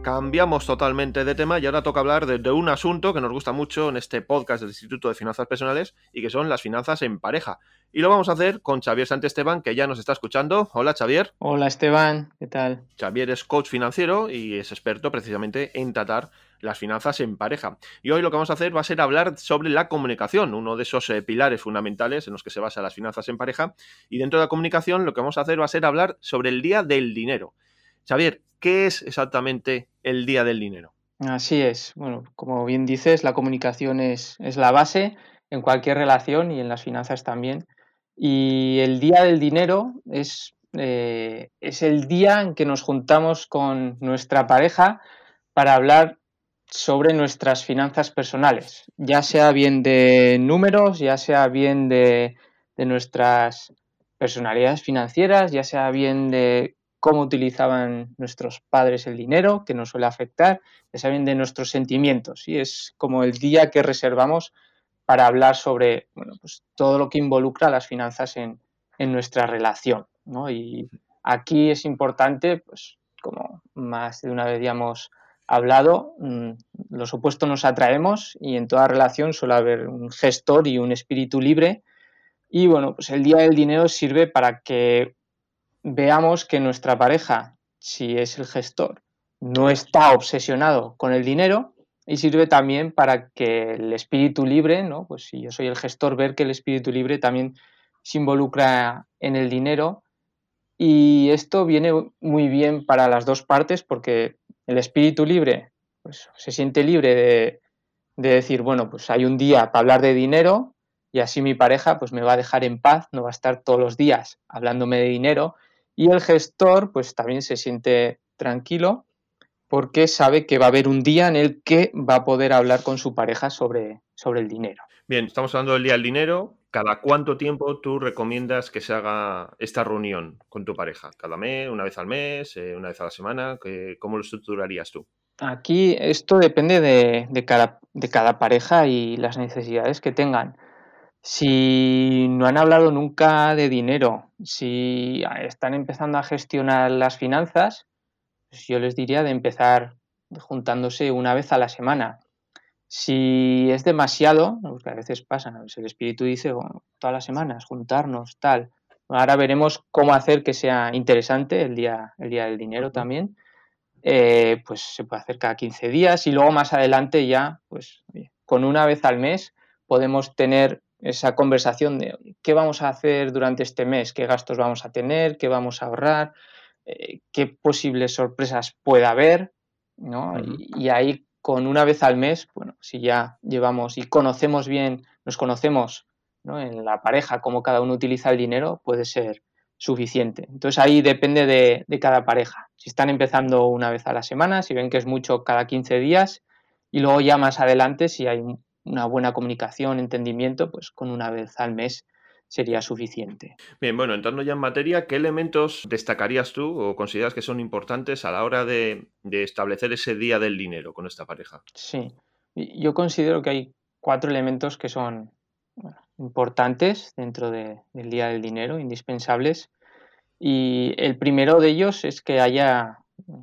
Cambiamos totalmente de tema y ahora toca hablar de, un asunto que nos gusta mucho en este podcast del Instituto de Finanzas Personales y que son las finanzas en pareja. Y lo vamos a hacer con Xavier Santesteban, que ya nos está escuchando. Hola Xavier. Hola Esteban, ¿qué tal? Xavier es coach financiero y es experto precisamente en tratar las finanzas en pareja. Y hoy lo que vamos a hacer va a ser hablar sobre la comunicación, uno de esos eh, pilares fundamentales en los que se basan las finanzas en pareja. Y dentro de la comunicación lo que vamos a hacer va a ser hablar sobre el día del dinero. Xavier, ¿qué es exactamente el día del dinero? Así es. Bueno, como bien dices, la comunicación es, es la base en cualquier relación y en las finanzas también. Y el día del dinero es, eh, es el día en que nos juntamos con nuestra pareja para hablar sobre nuestras finanzas personales, ya sea bien de números, ya sea bien de, de nuestras personalidades financieras, ya sea bien de cómo utilizaban nuestros padres el dinero, que nos suele afectar, ya sea bien de nuestros sentimientos. Y es como el día que reservamos para hablar sobre bueno, pues todo lo que involucra las finanzas en, nuestra relación. Y aquí es importante, pues como más de una vez ya hemos hablado, mm, los opuestos nos atraemos y en toda relación suele haber un gestor y un espíritu libre. Y bueno, pues el día del dinero sirve para que veamos que nuestra pareja, si es el gestor, no está obsesionado con el dinero y sirve también para que el espíritu libre, ¿no? Pues si yo soy el gestor, ver que el espíritu libre también se involucra en el dinero. Y esto viene muy bien para las dos partes porque el espíritu libre pues, se siente libre de, de decir, bueno, pues hay un día para hablar de dinero y así mi pareja pues me va a dejar en paz, no va a estar todos los días hablándome de dinero. Y el gestor pues también se siente tranquilo porque sabe que va a haber un día en el que va a poder hablar con su pareja sobre, sobre el dinero. Bien, estamos hablando del día del dinero. ¿Cada cuánto tiempo tú recomiendas que se haga esta reunión con tu pareja? ¿Cada mes, una vez al mes, eh, una vez a la semana? ¿Cómo lo estructurarías tú? Aquí esto depende de, de, cada, de cada pareja y las necesidades que tengan. Si no han hablado nunca de dinero, si están empezando a gestionar las finanzas, pues yo les diría de empezar juntándose una vez a la semana. Si es demasiado, porque a veces pasa, el espíritu dice oh, todas las semanas, juntarnos, tal. Ahora veremos cómo hacer que sea interesante el día, el día del dinero también. Eh, pues se puede hacer cada 15 días y luego más adelante ya, pues con una vez al mes podemos tener esa conversación de qué vamos a hacer durante este mes, qué gastos vamos a tener, qué vamos a ahorrar, eh, qué posibles sorpresas pueda haber, ¿no? y, ahí con una vez al mes, bueno, si ya llevamos y conocemos bien, nos conocemos ¿no? en la pareja cómo cada uno utiliza el dinero, puede ser suficiente. Entonces ahí depende de, de, cada pareja. Si están empezando una vez a la semana, si ven que es mucho cada 15 días, y luego ya más adelante, si hay una buena comunicación, entendimiento, pues con una vez al mes sería suficiente. Bien, bueno, entrando ya en materia, ¿qué elementos destacarías tú o consideras que son importantes a la hora de, establecer ese día del dinero con esta pareja? Sí, yo considero que hay cuatro elementos que son importantes dentro del día del dinero, indispensables. Y el primero de ellos es que haya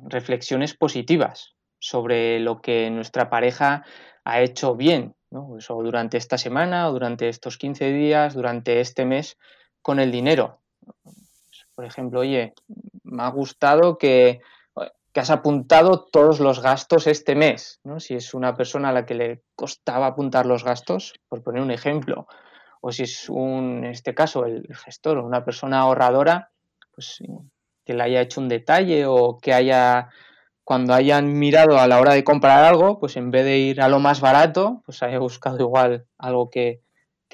reflexiones positivas sobre lo que nuestra pareja ha hecho bien pues, o durante esta semana, o durante estos 15 días, durante este mes, con el dinero. Por ejemplo, oye, me ha gustado que, has apuntado todos los gastos este mes. Si es una persona a la que le costaba apuntar los gastos, por poner un ejemplo, o si es un, en este caso, el gestor o una persona ahorradora, pues que le haya hecho un detalle o que haya cuando hayan mirado a la hora de comprar algo, pues en vez de ir a lo más barato, pues haya buscado igual algo que,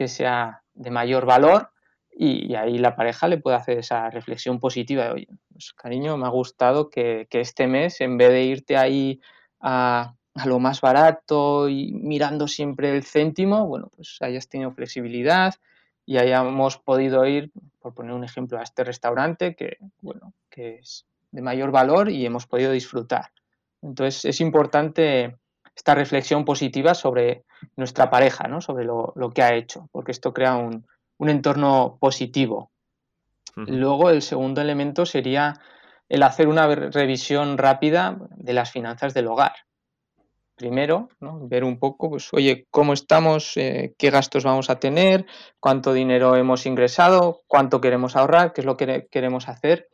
sea de mayor valor y, ahí la pareja le puede hacer esa reflexión positiva de, oye, pues cariño, me ha gustado que, este mes, en vez de irte ahí a, a, lo más barato y mirando siempre el céntimo, bueno, pues hayas tenido flexibilidad y hayamos podido ir, por poner un ejemplo, a este restaurante que, bueno, que es de mayor valor y hemos podido disfrutar. Entonces es importante esta reflexión positiva sobre nuestra pareja, ¿no? sobre lo, que ha hecho, porque esto crea un, entorno positivo. Luego el segundo elemento sería el hacer una revisión rápida de las finanzas del hogar. Primero, ver un poco, pues, oye, cómo estamos, eh, qué gastos vamos a tener, cuánto dinero hemos ingresado, cuánto queremos ahorrar, qué es lo que queremos hacer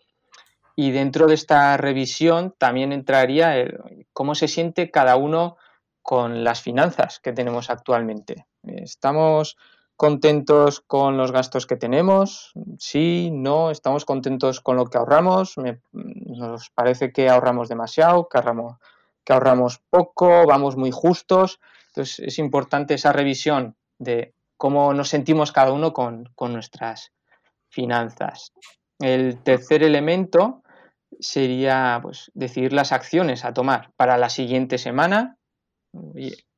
y dentro de esta revisión también entraría el, cómo se siente cada uno con las finanzas que tenemos actualmente. ¿Estamos contentos con los gastos que tenemos? Sí, no, estamos contentos con lo que ahorramos. nos parece que ahorramos demasiado, que ahorramos, que ahorramos poco, vamos muy justos. Entonces es importante esa revisión de cómo nos sentimos cada uno con, con nuestras finanzas. El tercer elemento sería pues, decidir las acciones a tomar para la siguiente semana.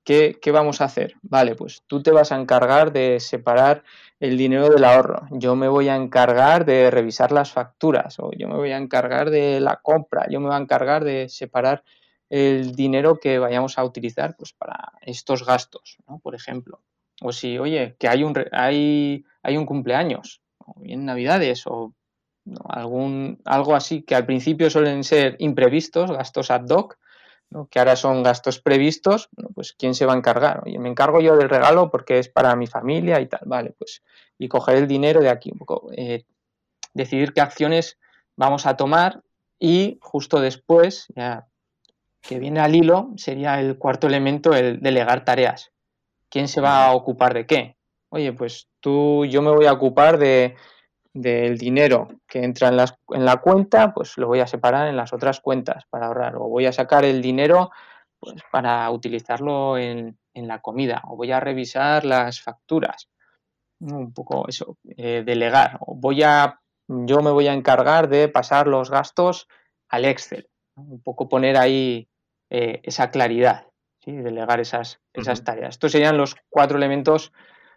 ¿Qué, ¿Qué, vamos a hacer? Vale, pues tú te vas a encargar de separar el dinero del ahorro. Yo me voy a encargar de revisar las facturas o yo me voy a encargar de la compra. Yo me voy a encargar de separar el dinero que vayamos a utilizar pues, para estos gastos, por ejemplo. O si, oye, que hay un, hay, hay un cumpleaños, o bien Navidades, o algún, algo así que al principio suelen ser imprevistos, gastos ad hoc, que ahora son gastos previstos, pues ¿quién se va a encargar? Oye, me encargo yo del regalo porque es para mi familia y tal, vale, pues y coger el dinero de aquí un poco, eh, decidir qué acciones vamos a tomar y justo después, ya que viene al hilo, sería el cuarto elemento, el delegar tareas. ¿Quién se va a ocupar de qué? Oye, pues tú, yo me voy a ocupar de del dinero que entra en, en, la cuenta, pues lo voy a separar en las otras cuentas para ahorrar. O voy a sacar el dinero pues, para utilizarlo en, la comida. O voy a revisar las facturas. Un poco eso, eh, delegar. O voy a, yo me voy a encargar de pasar los gastos al Excel. Un poco poner ahí eh, esa claridad. ¿sí? Delegar esas, esas tareas. Estos serían los cuatro elementos,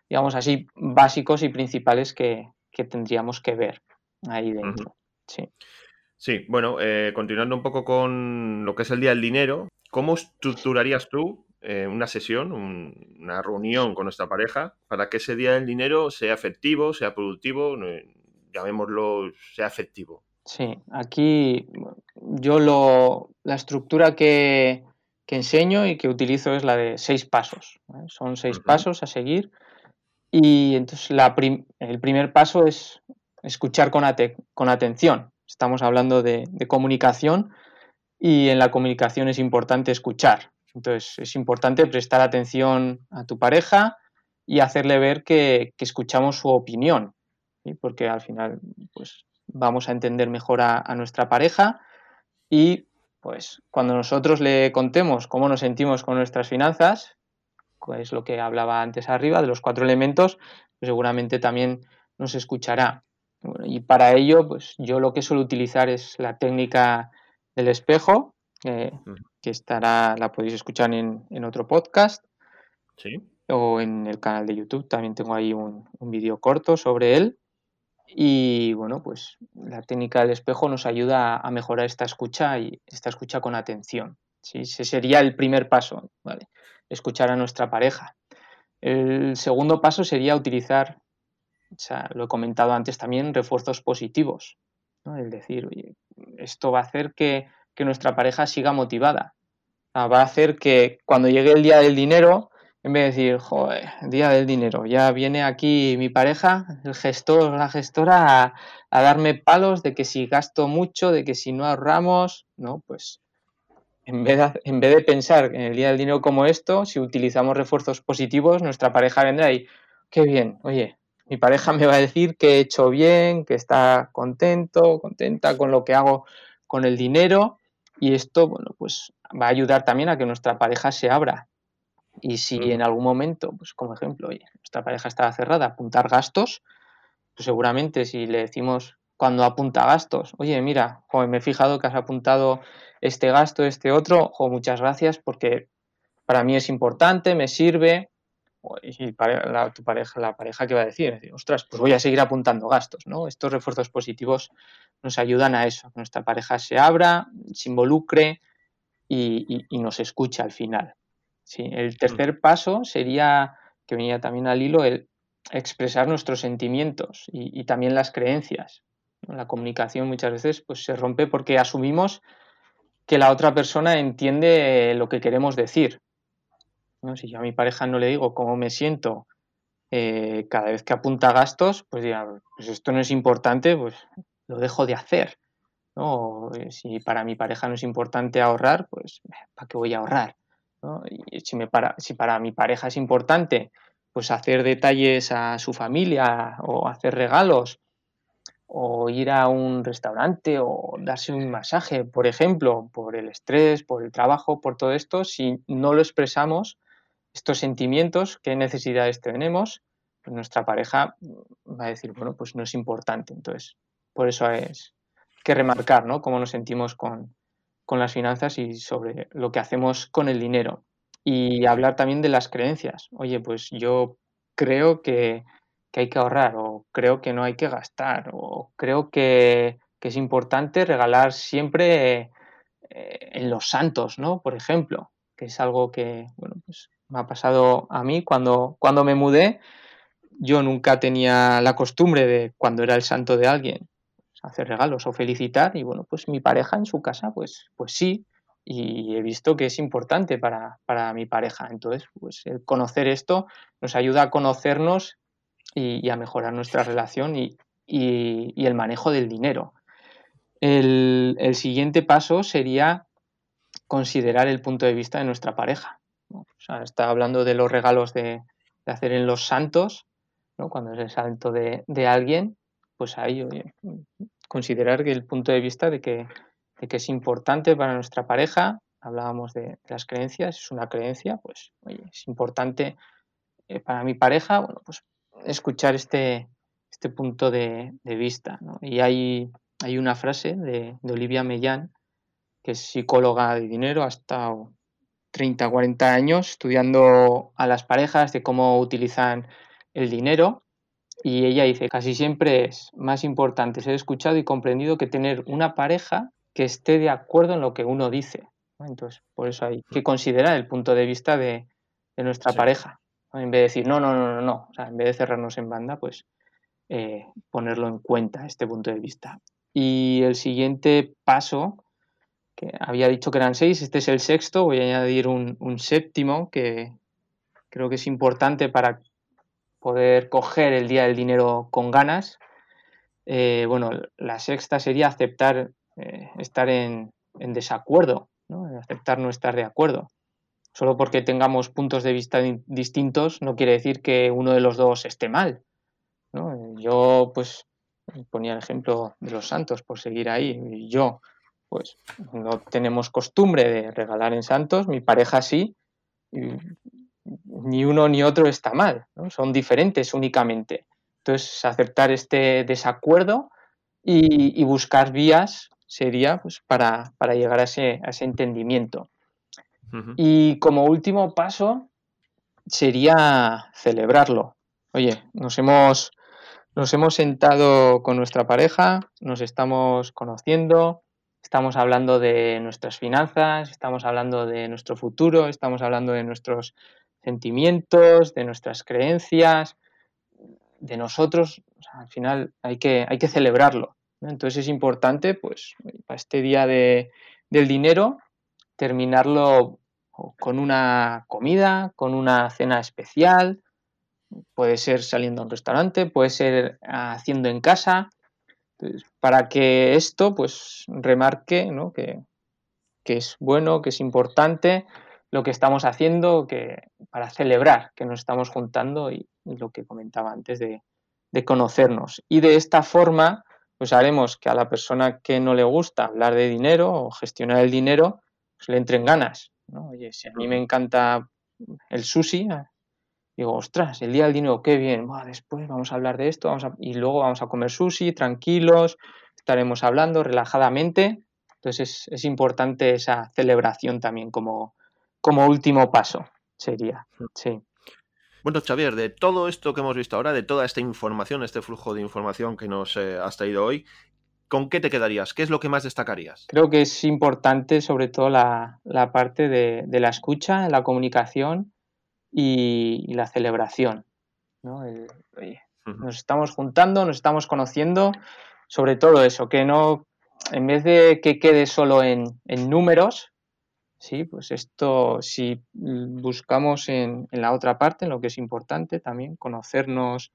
digamos así, básicos y principales que, que tendríamos que ver ahí dentro. Sí. Sí, bueno, eh, continuando un poco con lo que es el día del dinero, ¿cómo estructurarías tú eh, una sesión, una reunión con nuestra pareja para que ese día del dinero sea efectivo, sea productivo, llamémoslo, sea efectivo? Sí, aquí yo lo, la estructura que, enseño y que utilizo es la de seis pasos. Son seis pasos a seguir y entonces el primer paso es escuchar con, con atención. Estamos hablando de, comunicación y en la comunicación es importante escuchar. Entonces es importante prestar atención a tu pareja y hacerle ver que, escuchamos su opinión, porque al final pues, vamos a entender mejor a, a nuestra pareja y pues cuando nosotros le contemos cómo nos sentimos con nuestras finanzas, es lo que hablaba antes arriba, de los cuatro elementos, pues seguramente también nos escuchará. y para ello, pues yo lo que suelo utilizar es la técnica del espejo, que estará, la podéis escuchar en, otro podcast. O en el canal de YouTube también tengo ahí un, vídeo corto sobre él. Y bueno, pues la técnica del espejo nos ayuda a mejorar esta escucha y esta escucha con atención. ¿sí? Ese sería el primer paso. ¿vale? Escuchar a nuestra pareja. El segundo paso sería utilizar, o sea, lo he comentado antes también, refuerzos positivos. El decir, oye, esto va a hacer que, nuestra pareja siga motivada. va a hacer que cuando llegue el día del dinero, en vez de decir, joder, día del dinero, ya viene aquí mi pareja, el gestor, la gestora, a, a darme palos de que si gasto mucho, de que si no ahorramos, no, pues en vez, de, en vez de pensar en el día del dinero como esto, si utilizamos refuerzos positivos, nuestra pareja vendrá y, qué bien, oye, mi pareja me va a decir que he hecho bien, que está contento, contenta con lo que hago con el dinero y esto, bueno, pues va a ayudar también a que nuestra pareja se abra. Y si en algún momento, pues como ejemplo, oye, nuestra pareja está cerrada, apuntar gastos, pues seguramente si le decimos cuando apunta gastos, oye, mira, me he fijado que has apuntado este gasto, este otro, muchas gracias porque para mí es importante, me sirve. Y la, tu pareja, la pareja que va a decir, ostras, pues voy a seguir apuntando gastos, ¿no? Estos refuerzos positivos nos ayudan a eso, que nuestra pareja se abra, se involucre y, nos escuche al final. Sí, el tercer paso sería, que venía también al hilo, el expresar nuestros sentimientos y, también las creencias. La comunicación muchas veces pues, se rompe porque asumimos que la otra persona entiende lo que queremos decir. Si yo a mi pareja no le digo cómo me siento eh, cada vez que apunta gastos, pues diga, pues esto no es importante, pues lo dejo de hacer. ¿no? Eh, si para mi pareja no es importante ahorrar, pues ¿para qué voy a ahorrar? Y si, me para, si para mi pareja es importante pues hacer detalles a su familia o hacer regalos o ir a un restaurante o darse un masaje, por ejemplo, por el estrés, por el trabajo, por todo esto, si no lo expresamos, estos sentimientos, qué necesidades tenemos, pues nuestra pareja va a decir, bueno, pues no es importante. Entonces, por eso es que remarcar, ¿no? Cómo nos sentimos con, con las finanzas y sobre lo que hacemos con el dinero. Y hablar también de las creencias. Oye, pues yo creo que que hay que ahorrar o creo que no hay que gastar o creo que, es importante regalar siempre eh, en los santos, ¿no? Por ejemplo, que es algo que, bueno, pues me ha pasado a mí cuando, cuando me mudé. Yo nunca tenía la costumbre de, cuando era el santo de alguien, pues, hacer regalos o felicitar y bueno, pues mi pareja en su casa, pues, pues sí, y he visto que es importante para, para mi pareja. Entonces, pues el conocer esto nos ayuda a conocernos y, a mejorar nuestra relación y, el manejo del dinero. El, siguiente paso sería considerar el punto de vista de nuestra pareja. O sea, está hablando de los regalos de, hacer en los santos, ¿no? cuando es el santo de, alguien, pues ahí considerar que el punto de vista de que, que, es importante para nuestra pareja, hablábamos de, las creencias, es una creencia, pues oye, es importante eh, para mi pareja, bueno, pues escuchar este, este punto de, vista. Y hay, hay, una frase de, Olivia Mellán, que es psicóloga de dinero, ha estado 30, 40 años estudiando a las parejas de cómo utilizan el dinero. Y ella dice, casi siempre es más importante ser escuchado y comprendido que tener una pareja que esté de acuerdo en lo que uno dice. Entonces, por eso hay que considerar el punto de vista de, nuestra pareja. En vez de decir, no, no, no, no, no. O sea, en vez de cerrarnos en banda, pues eh, ponerlo en cuenta, este punto de vista. Y el siguiente paso, que había dicho que eran seis, este es el sexto, voy a añadir un, séptimo que creo que es importante para poder coger el día del dinero con ganas. Eh, bueno, la sexta sería aceptar eh, estar en, desacuerdo, aceptar no estar de acuerdo. Solo porque tengamos puntos de vista distintos no quiere decir que uno de los dos esté mal. Yo, pues, ponía el ejemplo de los santos, por seguir ahí. Yo, pues, no tenemos costumbre de regalar en santos, mi pareja sí, ni uno ni otro está mal, son diferentes únicamente. Entonces, aceptar este desacuerdo y, buscar vías sería pues, para, llegar a ese, a ese entendimiento. Y como último paso sería celebrarlo. Oye, nos hemos, nos hemos sentado con nuestra pareja, nos estamos conociendo, estamos hablando de nuestras finanzas, estamos hablando de nuestro futuro, estamos hablando de nuestros sentimientos, de nuestras creencias, de nosotros. al final hay que, hay que celebrarlo. Entonces es importante, pues, para este día de, del dinero, terminarlo con una comida, con una cena especial, puede ser saliendo a un restaurante, puede ser haciendo en casa, para que esto pues remarque que, es bueno, que es importante lo que estamos haciendo, que para celebrar que nos estamos juntando y, lo que comentaba antes de, conocernos. Y de esta forma, pues haremos que a la persona que no le gusta hablar de dinero o gestionar el dinero, pues le entren ganas. Oye, si a mí me encanta el sushi, ah, digo, ostras, el día del dinero, qué bien, después vamos a hablar de esto, vamos y luego vamos a comer sushi, tranquilos, estaremos hablando relajadamente. Entonces es, importante esa celebración también como, como último paso, sería. Sí. Bueno, Xavier, de todo esto que hemos visto ahora, de toda esta información, este flujo de información que nos eh, has traído hoy, ¿con qué te quedarías? ¿Qué es lo que más destacarías? Creo que es importante sobre todo la, parte de, la escucha, la comunicación y, la celebración. Nos estamos juntando, nos estamos conociendo, sobre todo eso, que no, en vez de que quede solo en, números, sí, pues esto, si buscamos en, en la otra parte, en lo que es importante también, conocernos,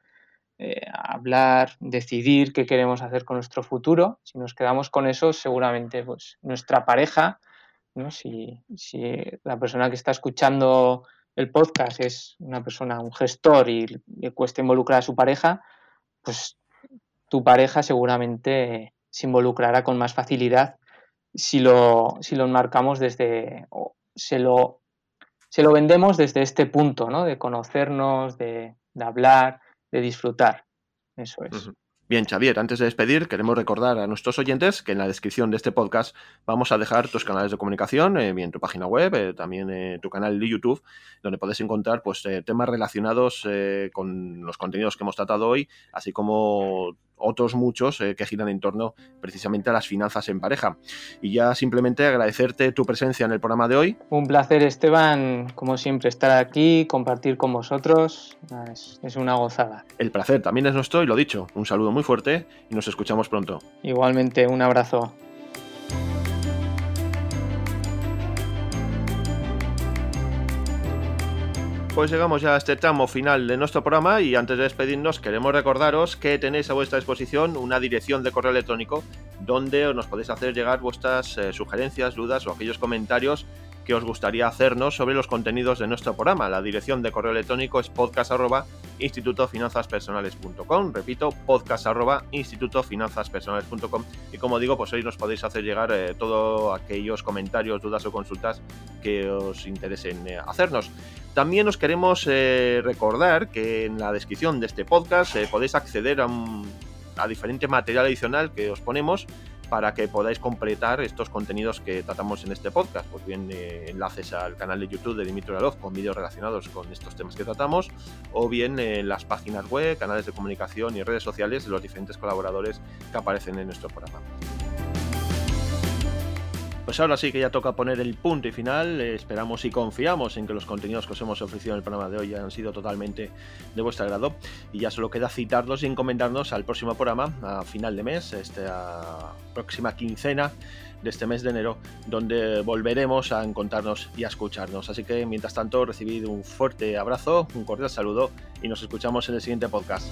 eh, hablar, decidir qué queremos hacer con nuestro futuro. Si nos quedamos con eso, seguramente pues, nuestra pareja ¿no? Si, la persona que está escuchando el podcast es una persona, un gestor y le cuesta involucrar a su pareja, pues tu pareja seguramente se involucrará con más facilidad si lo, si lo enmarcamos desde, o se lo, se lo vendemos desde este punto, ¿no? De conocernos, de, de hablar, de disfrutar. Eso es. Bien, Xavier, antes de despedir, queremos recordar a nuestros oyentes que en la descripción de este podcast vamos a dejar tus canales de comunicación, eh, bien tu página web, eh, también eh, tu canal de YouTube, donde podés encontrar pues, temas relacionados con los contenidos que hemos tratado hoy, así como otros muchos eh, que giran en torno precisamente a las finanzas en pareja. Y ya simplemente agradecerte tu presencia en el programa de hoy. Un placer, Esteban, como siempre, estar aquí, compartir con vosotros. Es, es una gozada. El placer también es nuestro y lo dicho, un saludo muy fuerte y nos escuchamos pronto. Igualmente, un abrazo. Pues llegamos ya a este tramo final de nuestro programa y antes de despedirnos queremos recordaros que tenéis a vuestra disposición una dirección de correo electrónico donde nos podéis hacer llegar vuestras eh, sugerencias, dudas o aquellos comentarios que os gustaría hacernos sobre los contenidos de nuestro programa. La dirección de correo electrónico es podcast Repito, podcast Y como digo, pues hoy nos podéis hacer llegar eh, todos aquellos comentarios, dudas o consultas que os interesen eh, hacernos. También os queremos eh, recordar que en la descripción de este podcast podéis acceder a, a diferente material adicional que os ponemos para que podáis completar estos contenidos que tratamos en este podcast. Pues bien, eh, enlaces al canal de YouTube de Dimitri Alov con vídeos relacionados con estos temas que tratamos, o bien en eh, las páginas web, canales de comunicación y redes sociales de los diferentes colaboradores que aparecen en nuestro programa. Pues ahora sí que ya toca poner el punto y final. Esperamos y confiamos en que los contenidos que os hemos ofrecido en el programa de hoy han sido totalmente de vuestro agrado. Y ya solo queda citarlos y encomendarnos al próximo programa, a final de mes, esta próxima quincena de este mes de enero, donde volveremos a encontrarnos y a escucharnos. Así que mientras tanto, recibid un fuerte abrazo, un cordial saludo y nos escuchamos en el siguiente podcast.